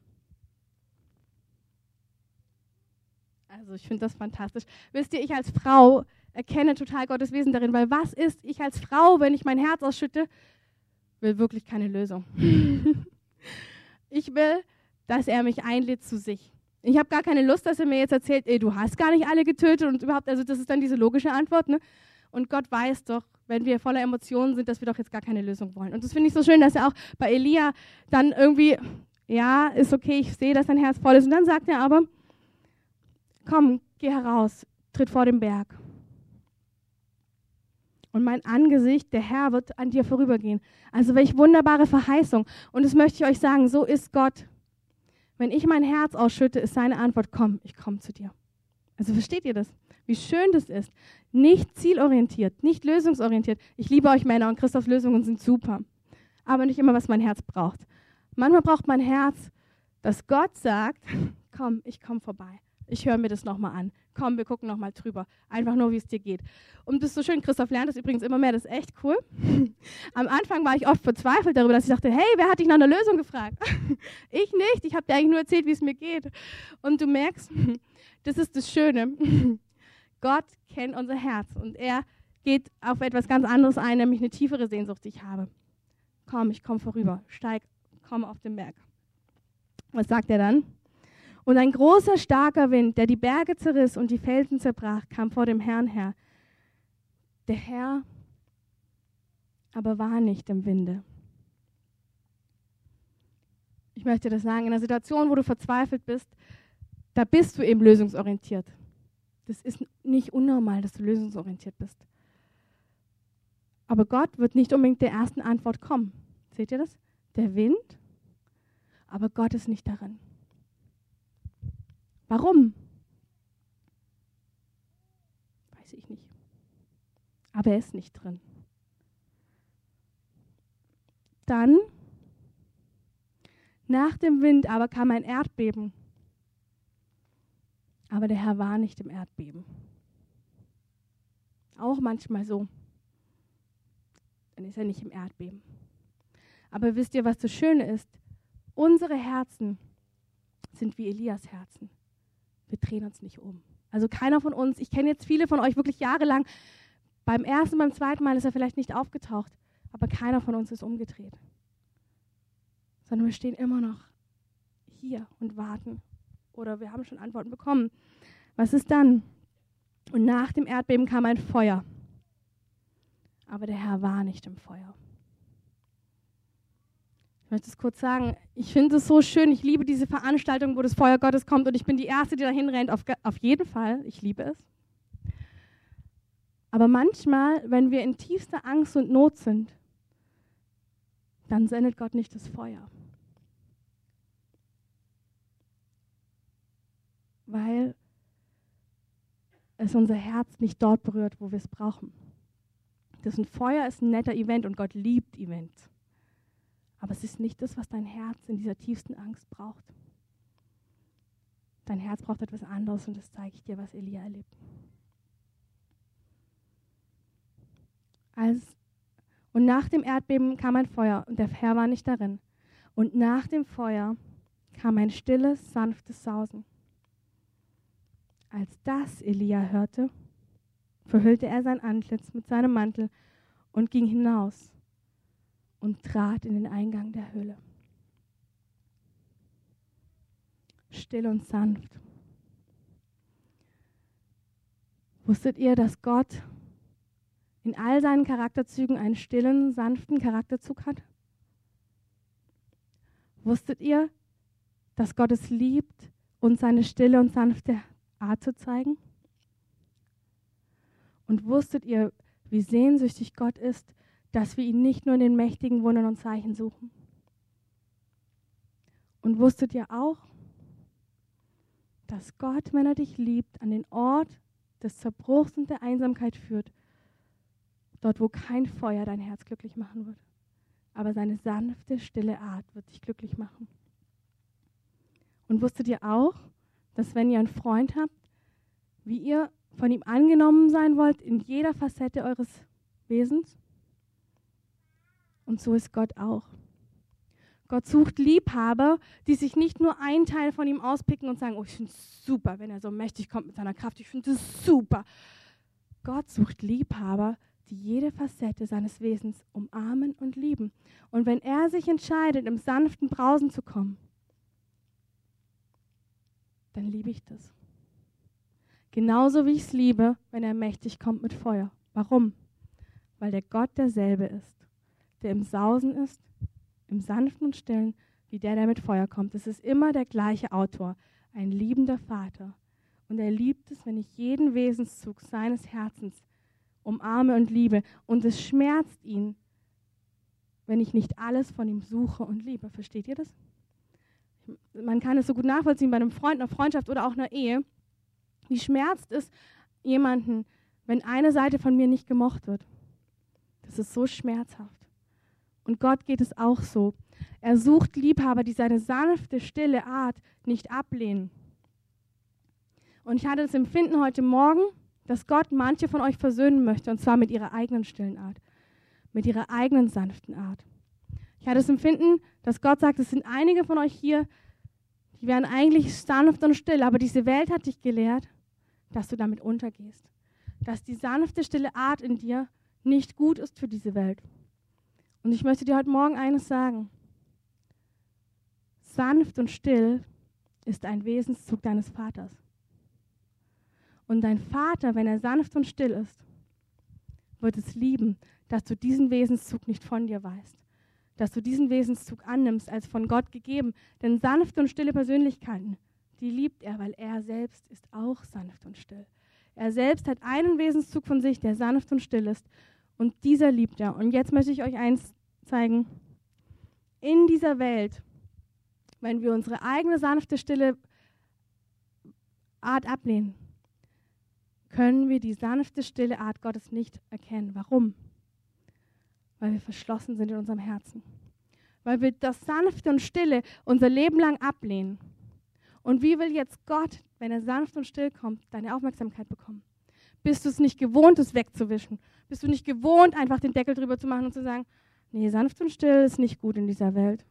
Also ich finde das fantastisch. Wisst ihr, ich als Frau erkenne total Gottes Wesen darin, weil was ist ich als Frau, wenn ich mein Herz ausschütte, will wirklich keine Lösung. ich will, dass er mich einlädt zu sich. Ich habe gar keine Lust, dass er mir jetzt erzählt, ey, du hast gar nicht alle getötet und überhaupt, also das ist dann diese logische Antwort. Ne? Und Gott weiß doch, wenn wir voller Emotionen sind, dass wir doch jetzt gar keine Lösung wollen. Und das finde ich so schön, dass er auch bei Elia dann irgendwie, ja, ist okay, ich sehe, dass dein Herz voll ist. Und dann sagt er aber, komm, geh heraus, tritt vor den Berg. Und mein Angesicht, der Herr, wird an dir vorübergehen. Also welch wunderbare Verheißung. Und das möchte ich euch sagen, so ist Gott. Wenn ich mein Herz ausschütte, ist seine Antwort, komm, ich komme zu dir. Also versteht ihr das? Wie schön das ist. Nicht zielorientiert, nicht lösungsorientiert. Ich liebe euch Männer und Christophs Lösungen sind super. Aber nicht immer, was mein Herz braucht. Manchmal braucht mein Herz, dass Gott sagt, komm, ich komme vorbei. Ich höre mir das nochmal an. Komm, wir gucken nochmal drüber. Einfach nur, wie es dir geht. Und das ist so schön. Christoph lernt das übrigens immer mehr. Das ist echt cool. Am Anfang war ich oft verzweifelt darüber, dass ich dachte, hey, wer hat dich nach einer Lösung gefragt? ich nicht. Ich habe dir eigentlich nur erzählt, wie es mir geht. Und du merkst, das ist das Schöne. Gott kennt unser Herz und er geht auf etwas ganz anderes ein, nämlich eine tiefere Sehnsucht, die ich habe. Komm, ich komme vorüber, steig, komm auf den Berg. Was sagt er dann? Und ein großer, starker Wind, der die Berge zerriss und die Felsen zerbrach, kam vor dem Herrn her. Der Herr aber war nicht im Winde. Ich möchte das sagen, in einer Situation, wo du verzweifelt bist, da bist du eben lösungsorientiert. Das ist nicht unnormal, dass du lösungsorientiert bist. Aber Gott wird nicht unbedingt der ersten Antwort kommen. Seht ihr das? Der Wind, aber Gott ist nicht darin. Warum? Weiß ich nicht. Aber er ist nicht drin. Dann, nach dem Wind aber kam ein Erdbeben aber der Herr war nicht im Erdbeben. Auch manchmal so. Dann ist er nicht im Erdbeben. Aber wisst ihr, was das Schöne ist? Unsere Herzen sind wie Elias Herzen. Wir drehen uns nicht um. Also keiner von uns, ich kenne jetzt viele von euch wirklich jahrelang, beim ersten, beim zweiten Mal ist er vielleicht nicht aufgetaucht, aber keiner von uns ist umgedreht. Sondern wir stehen immer noch hier und warten oder wir haben schon Antworten bekommen. Was ist dann? Und nach dem Erdbeben kam ein Feuer. Aber der Herr war nicht im Feuer. Ich möchte es kurz sagen, ich finde es so schön, ich liebe diese Veranstaltung, wo das Feuer Gottes kommt und ich bin die Erste, die dahin rennt, auf, auf jeden Fall, ich liebe es. Aber manchmal, wenn wir in tiefster Angst und Not sind, dann sendet Gott nicht das Feuer. weil es unser Herz nicht dort berührt, wo wir es brauchen. Das ein Feuer ist ein netter Event und Gott liebt Events. Aber es ist nicht das, was dein Herz in dieser tiefsten Angst braucht. Dein Herz braucht etwas anderes und das zeige ich dir, was Elia erlebt. Als, und nach dem Erdbeben kam ein Feuer und der Herr war nicht darin. Und nach dem Feuer kam ein stilles, sanftes Sausen. Als das Elia hörte, verhüllte er sein Antlitz mit seinem Mantel und ging hinaus und trat in den Eingang der Höhle. Still und sanft. Wusstet ihr, dass Gott in all seinen Charakterzügen einen stillen, sanften Charakterzug hat? Wusstet ihr, dass Gott es liebt, uns seine stille und sanfte Art zu zeigen? Und wusstet ihr, wie sehnsüchtig Gott ist, dass wir ihn nicht nur in den mächtigen Wundern und Zeichen suchen? Und wusstet ihr auch, dass Gott, wenn er dich liebt, an den Ort des Zerbruchs und der Einsamkeit führt, dort wo kein Feuer dein Herz glücklich machen wird, aber seine sanfte, stille Art wird dich glücklich machen. Und wusstet ihr auch, dass wenn ihr einen Freund habt, wie ihr von ihm angenommen sein wollt in jeder Facette eures Wesens? Und so ist Gott auch. Gott sucht Liebhaber, die sich nicht nur einen Teil von ihm auspicken und sagen, oh, ich finde es super, wenn er so mächtig kommt mit seiner Kraft, ich finde es super. Gott sucht Liebhaber, die jede Facette seines Wesens umarmen und lieben. Und wenn er sich entscheidet, im sanften Brausen zu kommen, dann liebe ich das. Genauso wie ich es liebe, wenn er mächtig kommt mit Feuer. Warum? Weil der Gott derselbe ist, der im Sausen ist, im Sanften und Stillen, wie der, der mit Feuer kommt. Es ist immer der gleiche Autor, ein liebender Vater. Und er liebt es, wenn ich jeden Wesenszug seines Herzens umarme und liebe. Und es schmerzt ihn, wenn ich nicht alles von ihm suche und liebe. Versteht ihr das? Man kann es so gut nachvollziehen bei einem Freund, einer Freundschaft oder auch einer Ehe. Wie schmerzt es jemanden, wenn eine Seite von mir nicht gemocht wird? Das ist so schmerzhaft. Und Gott geht es auch so. Er sucht Liebhaber, die seine sanfte, stille Art nicht ablehnen. Und ich hatte das Empfinden heute Morgen, dass Gott manche von euch versöhnen möchte, und zwar mit ihrer eigenen stillen Art, mit ihrer eigenen sanften Art. Ich hatte das Empfinden, dass Gott sagt, es sind einige von euch hier, die wären eigentlich sanft und still, aber diese Welt hat dich gelehrt, dass du damit untergehst. Dass die sanfte, stille Art in dir nicht gut ist für diese Welt. Und ich möchte dir heute Morgen eines sagen. Sanft und still ist ein Wesenszug deines Vaters. Und dein Vater, wenn er sanft und still ist, wird es lieben, dass du diesen Wesenszug nicht von dir weißt, dass du diesen Wesenszug annimmst als von Gott gegeben. Denn sanfte und stille Persönlichkeiten, die liebt er, weil er selbst ist auch sanft und still. Er selbst hat einen Wesenszug von sich, der sanft und still ist. Und dieser liebt er. Und jetzt möchte ich euch eins zeigen. In dieser Welt, wenn wir unsere eigene sanfte, stille Art ablehnen, können wir die sanfte, stille Art Gottes nicht erkennen. Warum? Weil wir verschlossen sind in unserem Herzen. Weil wir das Sanfte und Stille unser Leben lang ablehnen. Und wie will jetzt Gott, wenn er sanft und still kommt, deine Aufmerksamkeit bekommen? Bist du es nicht gewohnt, es wegzuwischen? Bist du nicht gewohnt, einfach den Deckel drüber zu machen und zu sagen, nee, sanft und still ist nicht gut in dieser Welt.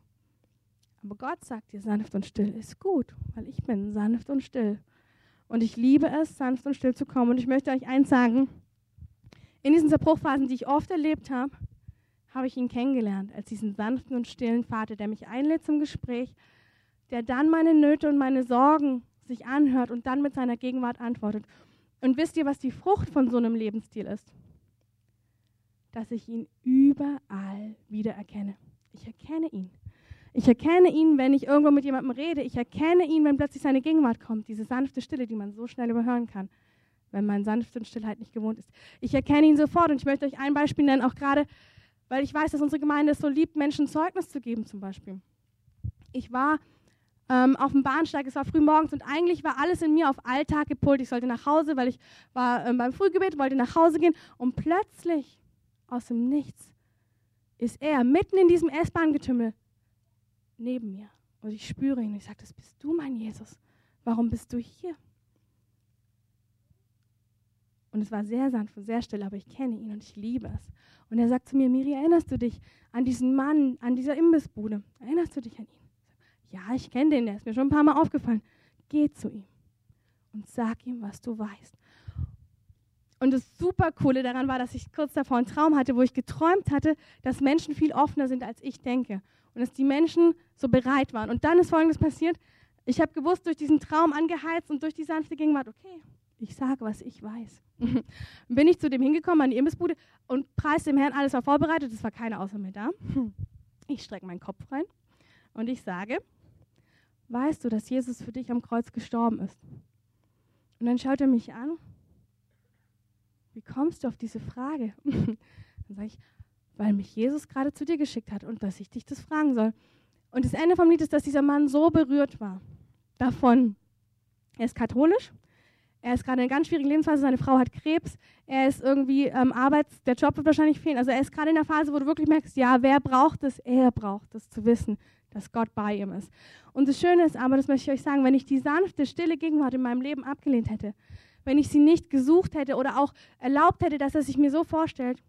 Aber Gott sagt dir, sanft und still ist gut, weil ich bin sanft und still. Und ich liebe es, sanft und still zu kommen. Und ich möchte euch eins sagen, in diesen Zerbruchphasen, die ich oft erlebt habe, habe ich ihn kennengelernt als diesen sanften und stillen Vater, der mich einlädt zum Gespräch, der dann meine Nöte und meine Sorgen sich anhört und dann mit seiner Gegenwart antwortet. Und wisst ihr, was die Frucht von so einem Lebensstil ist? Dass ich ihn überall wiedererkenne. Ich erkenne ihn. Ich erkenne ihn, wenn ich irgendwo mit jemandem rede. Ich erkenne ihn, wenn plötzlich seine Gegenwart kommt. Diese sanfte Stille, die man so schnell überhören kann, wenn man sanfte Stillheit nicht gewohnt ist. Ich erkenne ihn sofort und ich möchte euch ein Beispiel nennen, auch gerade, weil ich weiß, dass unsere Gemeinde es so liebt, Menschen Zeugnis zu geben zum Beispiel. Ich war ähm, auf dem Bahnsteig. Es war früh morgens und eigentlich war alles in mir auf Alltag gepult. Ich sollte nach Hause, weil ich war ähm, beim Frühgebet, wollte nach Hause gehen und plötzlich aus dem Nichts ist er mitten in diesem S-Bahn-Getümmel neben mir und ich spüre ihn. Ich sage, das bist du, mein Jesus. Warum bist du hier? Und es war sehr sanft und sehr still, aber ich kenne ihn und ich liebe es. Und er sagt zu mir, Miri, erinnerst du dich an diesen Mann, an dieser Imbissbude? Erinnerst du dich an ihn? Ja, ich kenne den, der ist mir schon ein paar Mal aufgefallen. Geh zu ihm und sag ihm, was du weißt. Und das super coole daran war, dass ich kurz davor einen Traum hatte, wo ich geträumt hatte, dass Menschen viel offener sind, als ich denke. Und dass die Menschen so bereit waren. Und dann ist Folgendes passiert. Ich habe gewusst, durch diesen Traum angeheizt und durch die sanfte Gegenwart, okay, ich sage, was ich weiß. bin ich zu dem hingekommen an die Imbissbude und preis dem Herrn, alles war vorbereitet, es war keiner außer mir da. Ich strecke meinen Kopf rein und ich sage, weißt du, dass Jesus für dich am Kreuz gestorben ist? Und dann schaut er mich an wie kommst du auf diese Frage? Dann sage ich, weil mich Jesus gerade zu dir geschickt hat und dass ich dich das fragen soll. Und das Ende vom Lied ist, dass dieser Mann so berührt war davon. Er ist katholisch, er ist gerade in einer ganz schwierigen Lebensphase, seine Frau hat Krebs, er ist irgendwie ähm, Arbeits, der Job wird wahrscheinlich fehlen. Also er ist gerade in der Phase, wo du wirklich merkst, ja, wer braucht es? Er braucht es zu wissen, dass Gott bei ihm ist. Und das Schöne ist aber, das möchte ich euch sagen, wenn ich die sanfte, stille Gegenwart in meinem Leben abgelehnt hätte, wenn ich sie nicht gesucht hätte oder auch erlaubt hätte, dass er sich mir so vorstellt,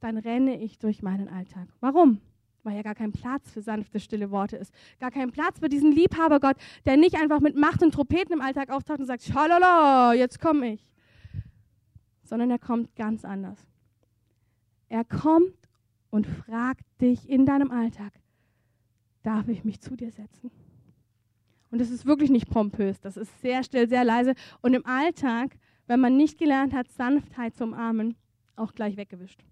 dann renne ich durch meinen Alltag. Warum? Weil ja gar kein Platz für sanfte, stille Worte ist. Gar kein Platz für diesen Liebhabergott, der nicht einfach mit Macht und Trompeten im Alltag auftaucht und sagt, schalala, jetzt komme ich. Sondern er kommt ganz anders. Er kommt und fragt dich in deinem Alltag, darf ich mich zu dir setzen? Und das ist wirklich nicht pompös, das ist sehr still, sehr leise. Und im Alltag, wenn man nicht gelernt hat, Sanftheit zu umarmen, auch gleich weggewischt.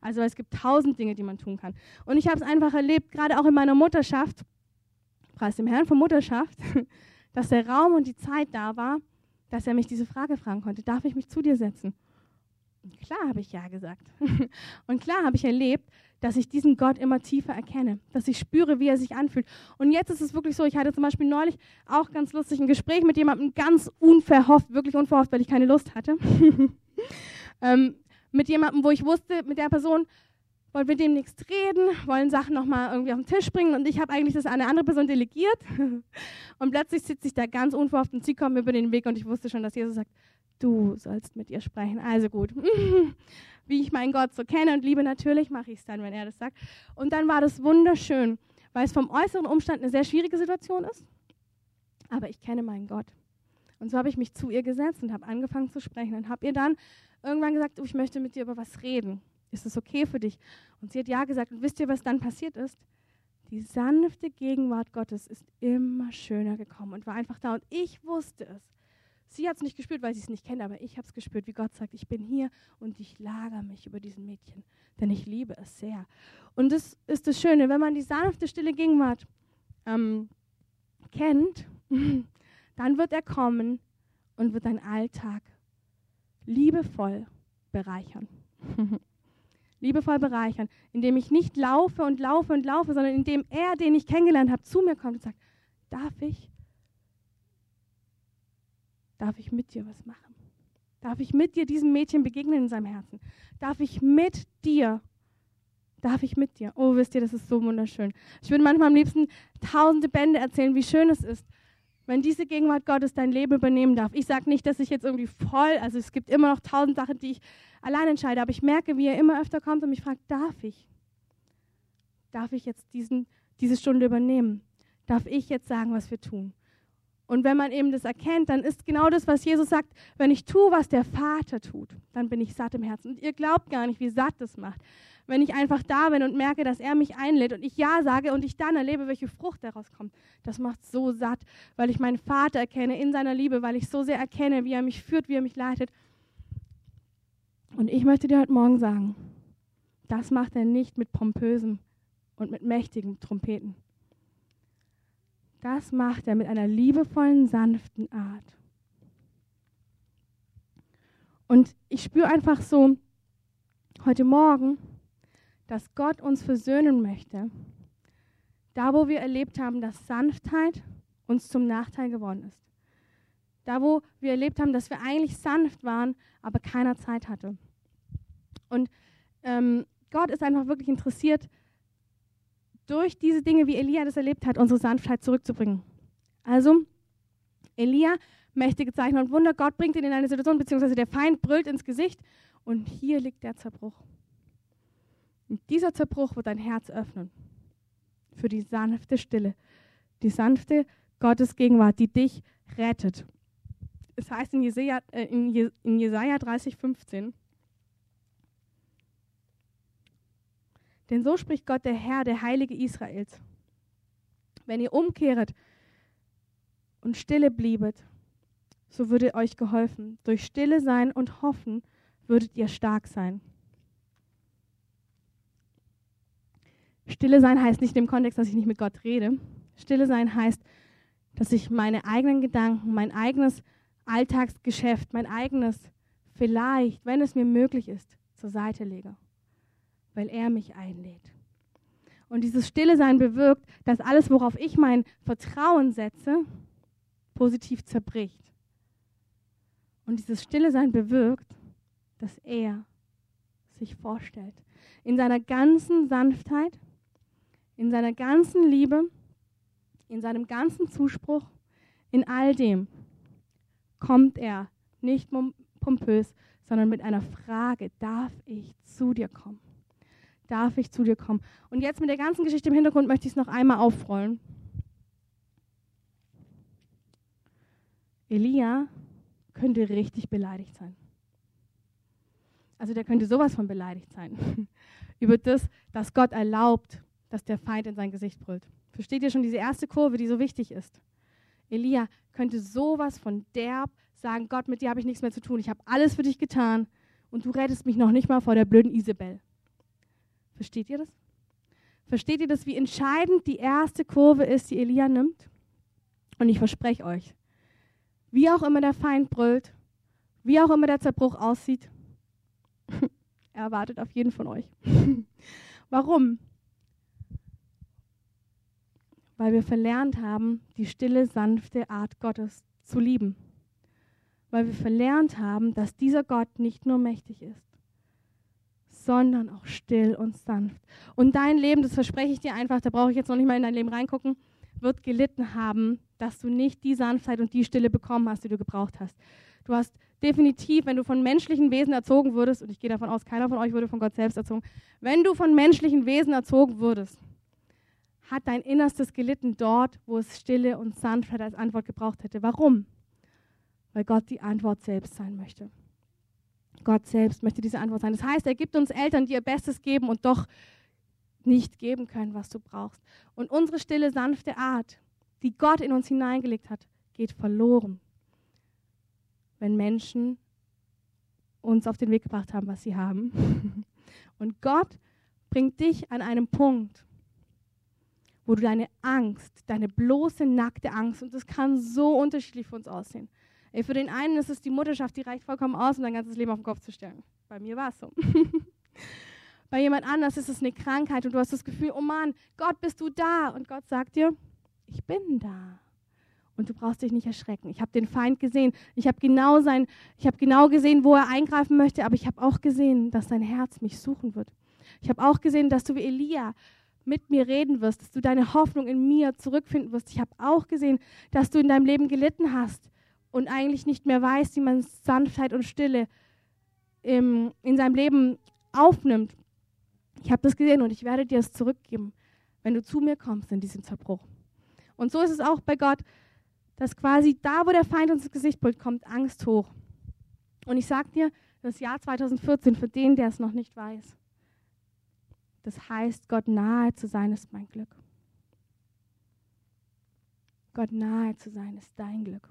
Also es gibt tausend Dinge, die man tun kann. Und ich habe es einfach erlebt, gerade auch in meiner Mutterschaft, preis dem Herrn von Mutterschaft, dass der Raum und die Zeit da war, dass er mich diese Frage fragen konnte, darf ich mich zu dir setzen? Klar habe ich ja gesagt. Und klar habe ich erlebt, dass ich diesen Gott immer tiefer erkenne, dass ich spüre, wie er sich anfühlt. Und jetzt ist es wirklich so, ich hatte zum Beispiel neulich auch ganz lustig ein Gespräch mit jemandem, ganz unverhofft, wirklich unverhofft, weil ich keine Lust hatte. ähm, mit jemandem, wo ich wusste, mit der Person wollen wir demnächst reden, wollen Sachen nochmal irgendwie auf den Tisch bringen und ich habe eigentlich das an eine andere Person delegiert. und plötzlich sitze ich da ganz unverhofft und sie kommt mir über den Weg und ich wusste schon, dass Jesus sagt, du sollst mit ihr sprechen. Also gut. Wie ich meinen Gott so kenne und liebe, natürlich mache ich es dann, wenn er das sagt. Und dann war das wunderschön, weil es vom äußeren Umstand eine sehr schwierige Situation ist. Aber ich kenne meinen Gott. Und so habe ich mich zu ihr gesetzt und habe angefangen zu sprechen und habe ihr dann irgendwann gesagt, oh, ich möchte mit dir über was reden. Ist es okay für dich? Und sie hat ja gesagt. Und wisst ihr, was dann passiert ist? Die sanfte Gegenwart Gottes ist immer schöner gekommen und war einfach da. Und ich wusste es. Sie hat es nicht gespürt, weil sie es nicht kennt, aber ich habe es gespürt, wie Gott sagt, ich bin hier und ich lagere mich über diesen Mädchen, denn ich liebe es sehr. Und das ist das Schöne, wenn man die sanfte, stille Gegenwart ähm, kennt, dann wird er kommen und wird deinen Alltag liebevoll bereichern. liebevoll bereichern, indem ich nicht laufe und laufe und laufe, sondern indem er, den ich kennengelernt habe, zu mir kommt und sagt, darf ich darf ich mit dir was machen? Darf ich mit dir diesem Mädchen begegnen in seinem Herzen? Darf ich mit dir? Darf ich mit dir? Oh, wisst ihr, das ist so wunderschön. Ich würde manchmal am liebsten tausende Bände erzählen, wie schön es ist, wenn diese Gegenwart Gottes dein Leben übernehmen darf. Ich sage nicht, dass ich jetzt irgendwie voll, also es gibt immer noch tausend Sachen, die ich allein entscheide, aber ich merke, wie er immer öfter kommt und mich fragt, darf ich? Darf ich jetzt diesen, diese Stunde übernehmen? Darf ich jetzt sagen, was wir tun? Und wenn man eben das erkennt, dann ist genau das, was Jesus sagt, wenn ich tue, was der Vater tut, dann bin ich satt im Herzen. Und ihr glaubt gar nicht, wie satt das macht. Wenn ich einfach da bin und merke, dass er mich einlädt und ich Ja sage und ich dann erlebe, welche Frucht daraus kommt, das macht so satt, weil ich meinen Vater erkenne in seiner Liebe, weil ich so sehr erkenne, wie er mich führt, wie er mich leitet. Und ich möchte dir heute Morgen sagen, das macht er nicht mit pompösen und mit mächtigen Trompeten. Das macht er mit einer liebevollen, sanften Art. Und ich spüre einfach so heute Morgen, dass Gott uns versöhnen möchte. Da, wo wir erlebt haben, dass Sanftheit uns zum Nachteil geworden ist. Da, wo wir erlebt haben, dass wir eigentlich sanft waren, aber keiner Zeit hatte. Und ähm, Gott ist einfach wirklich interessiert, durch diese Dinge, wie Elia das erlebt hat, unsere Sanftheit zurückzubringen. Also, Elia, mächtige Zeichen und Wunder, Gott bringt ihn in eine Situation, beziehungsweise der Feind brüllt ins Gesicht und hier liegt der Zerbruch. Und dieser Zerbruch wird dein Herz öffnen für die sanfte Stille, die sanfte Gottesgegenwart, die dich rettet. Es heißt in Jesaja, äh, in Jesaja 30, 15. Denn so spricht Gott, der Herr, der Heilige Israels. Wenn ihr umkehret und stille bliebet, so würde euch geholfen. Durch Stille sein und hoffen würdet ihr stark sein. Stille sein heißt nicht im Kontext, dass ich nicht mit Gott rede. Stille sein heißt, dass ich meine eigenen Gedanken, mein eigenes Alltagsgeschäft, mein eigenes vielleicht, wenn es mir möglich ist, zur Seite lege, weil er mich einlädt. Und dieses Stille sein bewirkt, dass alles, worauf ich mein Vertrauen setze, positiv zerbricht. Und dieses Stille sein bewirkt, dass er sich vorstellt. In seiner ganzen Sanftheit, in seiner ganzen Liebe, in seinem ganzen Zuspruch, in all dem kommt er nicht pompös, sondern mit einer Frage, darf ich zu dir kommen? Darf ich zu dir kommen? Und jetzt mit der ganzen Geschichte im Hintergrund möchte ich es noch einmal aufrollen. Elia könnte richtig beleidigt sein. Also der könnte sowas von beleidigt sein über das, dass Gott erlaubt, dass der Feind in sein Gesicht brüllt. Versteht ihr schon diese erste Kurve, die so wichtig ist? Elia könnte sowas von derb sagen, Gott, mit dir habe ich nichts mehr zu tun. Ich habe alles für dich getan und du rettest mich noch nicht mal vor der blöden Isabel. Versteht ihr das? Versteht ihr das, wie entscheidend die erste Kurve ist, die Elia nimmt? Und ich verspreche euch, wie auch immer der Feind brüllt, wie auch immer der Zerbruch aussieht, er erwartet auf jeden von euch. Warum? Weil wir verlernt haben, die stille, sanfte Art Gottes zu lieben. Weil wir verlernt haben, dass dieser Gott nicht nur mächtig ist, sondern auch still und sanft. Und dein Leben, das verspreche ich dir einfach, da brauche ich jetzt noch nicht mal in dein Leben reingucken, wird gelitten haben, dass du nicht die Sanftheit und die Stille bekommen hast, die du gebraucht hast. Du hast definitiv, wenn du von menschlichen Wesen erzogen würdest, und ich gehe davon aus, keiner von euch würde von Gott selbst erzogen, wenn du von menschlichen Wesen erzogen würdest, hat dein Innerstes gelitten dort, wo es Stille und Sanftheit als Antwort gebraucht hätte. Warum? Weil Gott die Antwort selbst sein möchte. Gott selbst möchte diese Antwort sein. Das heißt, er gibt uns Eltern, die ihr Bestes geben und doch nicht geben können, was du brauchst. Und unsere stille, sanfte Art, die Gott in uns hineingelegt hat, geht verloren, wenn Menschen uns auf den Weg gebracht haben, was sie haben. Und Gott bringt dich an einem Punkt, wo du deine Angst, deine bloße, nackte Angst, und das kann so unterschiedlich für uns aussehen. Für den einen ist es die Mutterschaft, die reicht vollkommen aus, um dein ganzes Leben auf den Kopf zu stellen. Bei mir war es so. Bei jemand anders ist es eine Krankheit und du hast das Gefühl, oh Mann, Gott, bist du da? Und Gott sagt dir, ich bin da. Und du brauchst dich nicht erschrecken. Ich habe den Feind gesehen. Ich habe genau sein, ich habe genau gesehen, wo er eingreifen möchte, aber ich habe auch gesehen, dass sein Herz mich suchen wird. Ich habe auch gesehen, dass du wie Elia mit mir reden wirst, dass du deine Hoffnung in mir zurückfinden wirst. Ich habe auch gesehen, dass du in deinem Leben gelitten hast und eigentlich nicht mehr weißt, wie man Sanftheit und Stille im, in seinem Leben aufnimmt. Ich habe das gesehen und ich werde dir es zurückgeben, wenn du zu mir kommst in diesem Zerbruch. Und so ist es auch bei Gott, dass quasi da, wo der Feind uns ins Gesicht brüllt, kommt Angst hoch. Und ich sage dir, das Jahr 2014, für den, der es noch nicht weiß, das heißt, Gott nahe zu sein, ist mein Glück. Gott nahe zu sein, ist dein Glück.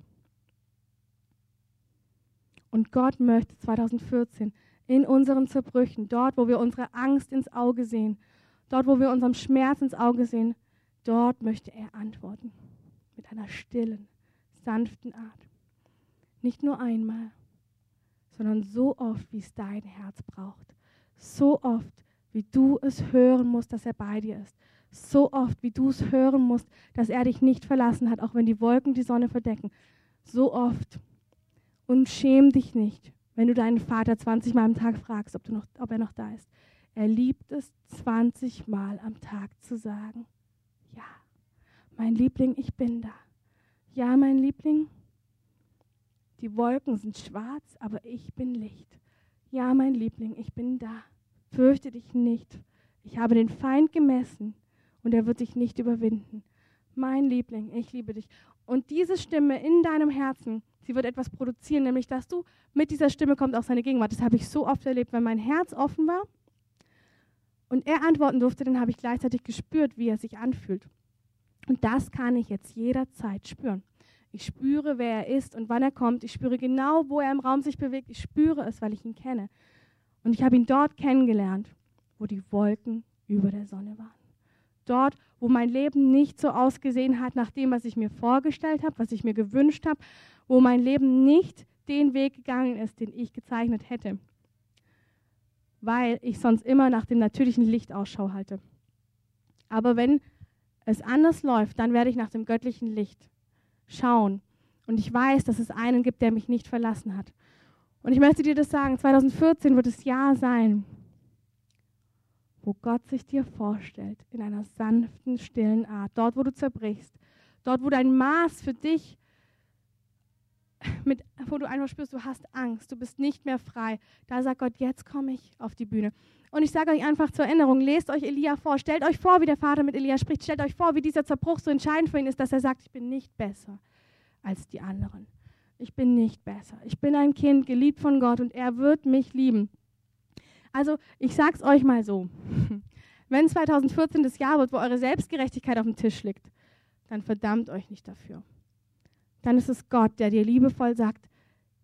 Und Gott möchte 2014 in unseren Zerbrüchen, dort, wo wir unsere Angst ins Auge sehen, dort, wo wir unserem Schmerz ins Auge sehen, dort möchte er antworten. Mit einer stillen, sanften Art. Nicht nur einmal, sondern so oft, wie es dein Herz braucht. So oft, wie du es hören musst, dass er bei dir ist. So oft, wie du es hören musst, dass er dich nicht verlassen hat, auch wenn die Wolken die Sonne verdecken. So oft. Und schäm dich nicht, wenn du deinen Vater 20 Mal am Tag fragst, ob, du noch, ob er noch da ist. Er liebt es 20 Mal am Tag zu sagen, ja, mein Liebling, ich bin da. Ja, mein Liebling, die Wolken sind schwarz, aber ich bin Licht. Ja, mein Liebling, ich bin da. Fürchte dich nicht. Ich habe den Feind gemessen und er wird dich nicht überwinden. Mein Liebling, ich liebe dich. Und diese Stimme in deinem Herzen, sie wird etwas produzieren, nämlich dass du mit dieser Stimme kommt auch seine Gegenwart. Das habe ich so oft erlebt, wenn mein Herz offen war und er antworten durfte, dann habe ich gleichzeitig gespürt, wie er sich anfühlt. Und das kann ich jetzt jederzeit spüren. Ich spüre, wer er ist und wann er kommt. Ich spüre genau, wo er im Raum sich bewegt. Ich spüre es, weil ich ihn kenne. Und ich habe ihn dort kennengelernt, wo die Wolken über der Sonne waren. Dort, wo mein Leben nicht so ausgesehen hat nach dem, was ich mir vorgestellt habe, was ich mir gewünscht habe, wo mein Leben nicht den Weg gegangen ist, den ich gezeichnet hätte, weil ich sonst immer nach dem natürlichen Licht Ausschau halte. Aber wenn es anders läuft, dann werde ich nach dem göttlichen Licht schauen. Und ich weiß, dass es einen gibt, der mich nicht verlassen hat. Und ich möchte dir das sagen, 2014 wird das Jahr sein, wo Gott sich dir vorstellt, in einer sanften, stillen Art, dort, wo du zerbrichst, dort, wo dein Maß für dich, mit, wo du einfach spürst, du hast Angst, du bist nicht mehr frei, da sagt Gott, jetzt komme ich auf die Bühne. Und ich sage euch einfach zur Erinnerung, lest euch Elia vor, stellt euch vor, wie der Vater mit Elia spricht, stellt euch vor, wie dieser Zerbruch so entscheidend für ihn ist, dass er sagt, ich bin nicht besser als die anderen. Ich bin nicht besser. Ich bin ein Kind, geliebt von Gott und er wird mich lieben. Also ich sage es euch mal so. Wenn 2014 das Jahr wird, wo eure Selbstgerechtigkeit auf dem Tisch liegt, dann verdammt euch nicht dafür. Dann ist es Gott, der dir liebevoll sagt,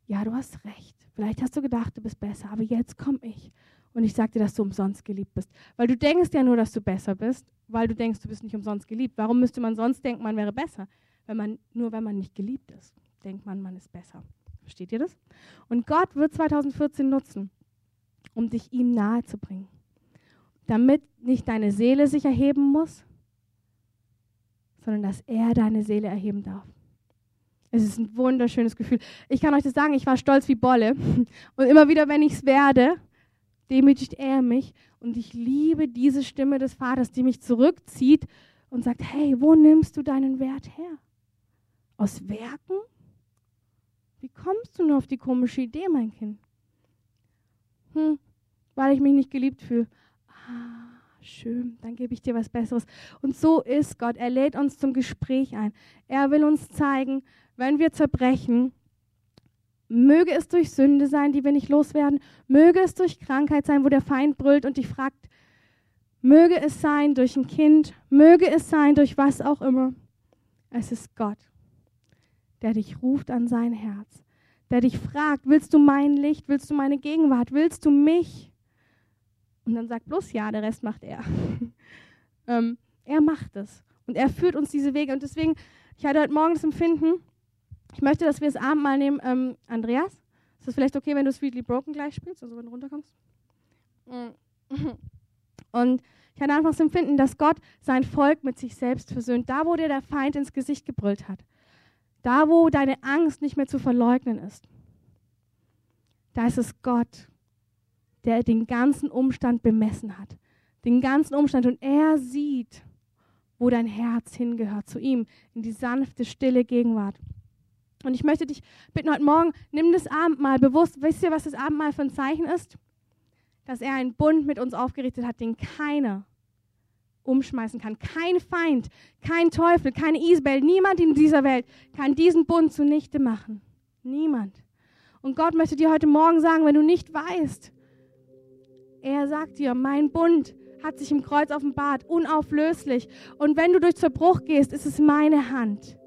ja, du hast recht. Vielleicht hast du gedacht, du bist besser, aber jetzt komme ich. Und ich sage dir, dass du umsonst geliebt bist. Weil du denkst ja nur, dass du besser bist, weil du denkst, du bist nicht umsonst geliebt. Warum müsste man sonst denken, man wäre besser? Wenn man, nur wenn man nicht geliebt ist, denkt man, man ist besser. Versteht ihr das? Und Gott wird 2014 nutzen, um dich ihm nahe zu bringen. Damit nicht deine Seele sich erheben muss, sondern dass er deine Seele erheben darf. Es ist ein wunderschönes Gefühl. Ich kann euch das sagen, ich war stolz wie Bolle. Und immer wieder, wenn ich es werde, demütigt er mich. Und ich liebe diese Stimme des Vaters, die mich zurückzieht und sagt, hey, wo nimmst du deinen Wert her? Aus Werken? Wie kommst du nur auf die komische Idee, mein Kind? Hm, weil ich mich nicht geliebt fühle. Ah, schön, dann gebe ich dir was Besseres. Und so ist Gott. Er lädt uns zum Gespräch ein. Er will uns zeigen, wenn wir zerbrechen, möge es durch Sünde sein, die wir nicht loswerden, möge es durch Krankheit sein, wo der Feind brüllt und dich fragt, möge es sein durch ein Kind, möge es sein durch was auch immer. Es ist Gott, der dich ruft an sein Herz, der dich fragt, willst du mein Licht, willst du meine Gegenwart, willst du mich? Und dann sagt bloß ja, der Rest macht er. ähm, er macht es und er führt uns diese Wege. Und deswegen, ich hatte heute Morgen das Empfinden, ich möchte, dass wir das Abendmahl nehmen. Ähm, Andreas, ist es vielleicht okay, wenn du Sweetly Broken gleich spielst, also wenn du runterkommst? Und ich hatte einfach das Empfinden, dass Gott sein Volk mit sich selbst versöhnt. Da, wo dir der Feind ins Gesicht gebrüllt hat. Da, wo deine Angst nicht mehr zu verleugnen ist. Da ist es Gott, der den ganzen Umstand bemessen hat. Den ganzen Umstand. Und er sieht, wo dein Herz hingehört, zu ihm, in die sanfte, stille Gegenwart. Und ich möchte dich bitten, heute Morgen, nimm das Abendmahl bewusst. Wisst ihr, was das Abendmahl für ein Zeichen ist? Dass er einen Bund mit uns aufgerichtet hat, den keiner umschmeißen kann. Kein Feind, kein Teufel, keine Isabel, niemand in dieser Welt kann diesen Bund zunichte machen. Niemand. Und Gott möchte dir heute Morgen sagen, wenn du nicht weißt, er sagt dir, mein Bund hat sich im Kreuz offenbart, unauflöslich. Und wenn du durch Zerbruch gehst, ist es meine Hand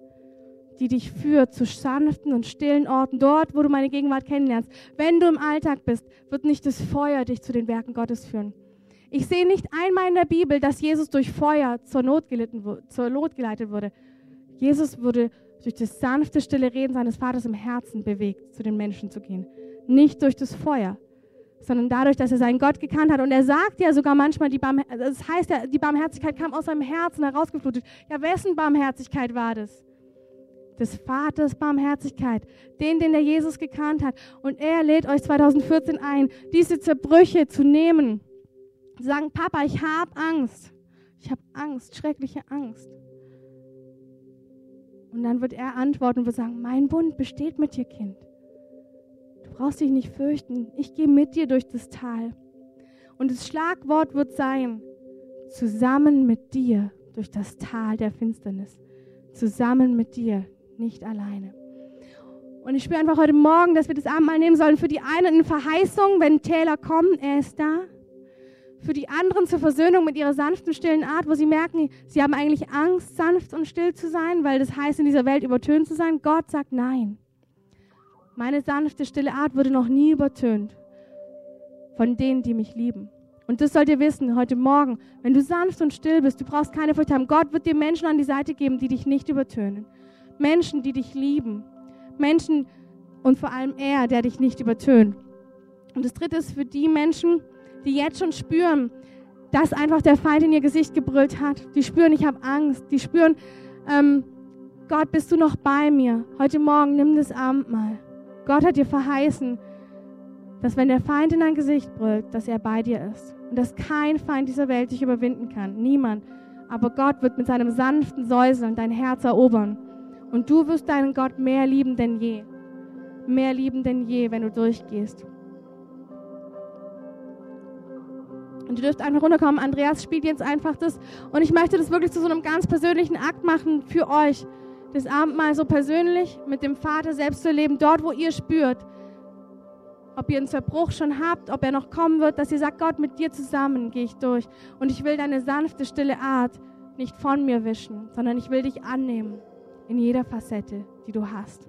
die dich führt zu sanften und stillen Orten, dort, wo du meine Gegenwart kennenlernst. Wenn du im Alltag bist, wird nicht das Feuer dich zu den Werken Gottes führen. Ich sehe nicht einmal in der Bibel, dass Jesus durch Feuer zur Not, gelitten, zur Not geleitet wurde. Jesus wurde durch das sanfte, stille Reden seines Vaters im Herzen bewegt, zu den Menschen zu gehen. Nicht durch das Feuer, sondern dadurch, dass er seinen Gott gekannt hat. Und er sagt ja sogar manchmal, die das heißt ja, die Barmherzigkeit kam aus seinem Herzen herausgeflutet. Ja, wessen Barmherzigkeit war das? des Vaters Barmherzigkeit, den, den der Jesus gekannt hat. Und er lädt euch 2014 ein, diese Zerbrüche zu nehmen. Zu sagen, Papa, ich habe Angst. Ich habe Angst, schreckliche Angst. Und dann wird er antworten und wird sagen, mein Bund besteht mit dir, Kind. Du brauchst dich nicht fürchten. Ich gehe mit dir durch das Tal. Und das Schlagwort wird sein, zusammen mit dir durch das Tal der Finsternis. Zusammen mit dir nicht alleine. Und ich spüre einfach heute Morgen, dass wir das Abendmahl nehmen sollen. Für die einen eine Verheißung, wenn Taylor kommt, er ist da. Für die anderen zur Versöhnung mit ihrer sanften, stillen Art, wo sie merken, sie haben eigentlich Angst, sanft und still zu sein, weil das heißt, in dieser Welt übertönt zu sein. Gott sagt nein. Meine sanfte, stille Art wurde noch nie übertönt von denen, die mich lieben. Und das sollt ihr wissen heute Morgen. Wenn du sanft und still bist, du brauchst keine Furcht haben. Gott wird dir Menschen an die Seite geben, die dich nicht übertönen. Menschen, die dich lieben. Menschen und vor allem er, der dich nicht übertönt. Und das dritte ist für die Menschen, die jetzt schon spüren, dass einfach der Feind in ihr Gesicht gebrüllt hat. Die spüren, ich habe Angst. Die spüren, ähm, Gott, bist du noch bei mir? Heute Morgen nimm das Abendmahl. Gott hat dir verheißen, dass wenn der Feind in dein Gesicht brüllt, dass er bei dir ist. Und dass kein Feind dieser Welt dich überwinden kann. Niemand. Aber Gott wird mit seinem sanften Säuseln dein Herz erobern. Und du wirst deinen Gott mehr lieben denn je. Mehr lieben denn je, wenn du durchgehst. Und ihr dürft einfach runterkommen. Andreas spielt jetzt einfach das. Und ich möchte das wirklich zu so einem ganz persönlichen Akt machen für euch. Das Abendmahl so persönlich mit dem Vater selbst zu erleben, dort, wo ihr spürt, ob ihr einen Zerbruch schon habt, ob er noch kommen wird, dass ihr sagt, Gott, mit dir zusammen gehe ich durch. Und ich will deine sanfte, stille Art nicht von mir wischen, sondern ich will dich annehmen in jeder Facette, die du hast.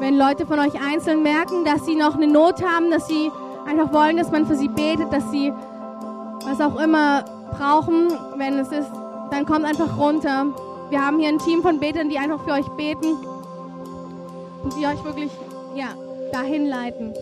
Wenn Leute von euch einzeln merken, dass sie noch eine Not haben, dass sie einfach wollen, dass man für sie betet, dass sie was auch immer brauchen, wenn es ist, dann kommt einfach runter. Wir haben hier ein Team von Betern, die einfach für euch beten und die euch wirklich ja, dahin leiten.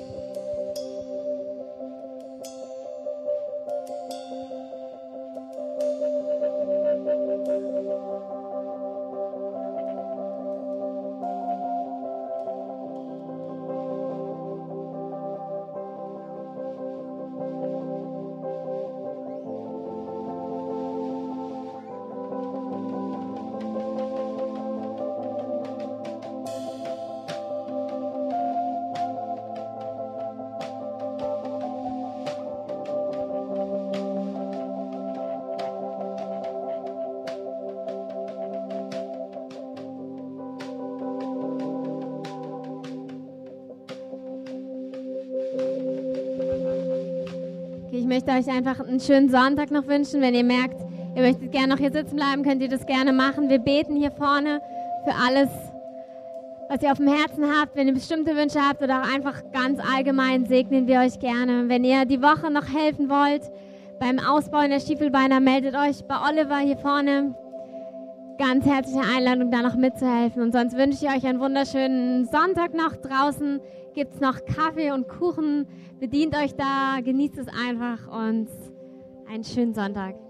Euch einfach einen schönen Sonntag noch wünschen. Wenn ihr merkt, ihr möchtet gerne noch hier sitzen bleiben, könnt ihr das gerne machen. Wir beten hier vorne für alles, was ihr auf dem Herzen habt. Wenn ihr bestimmte Wünsche habt oder auch einfach ganz allgemein, segnen wir euch gerne. Wenn ihr die Woche noch helfen wollt beim Ausbau in der Stiefelbeiner, meldet euch bei Oliver hier vorne. Ganz herzliche Einladung, da noch mitzuhelfen. Und sonst wünsche ich euch einen wunderschönen Sonntag noch draußen gibt es noch Kaffee und Kuchen. Bedient euch da, genießt es einfach und einen schönen Sonntag.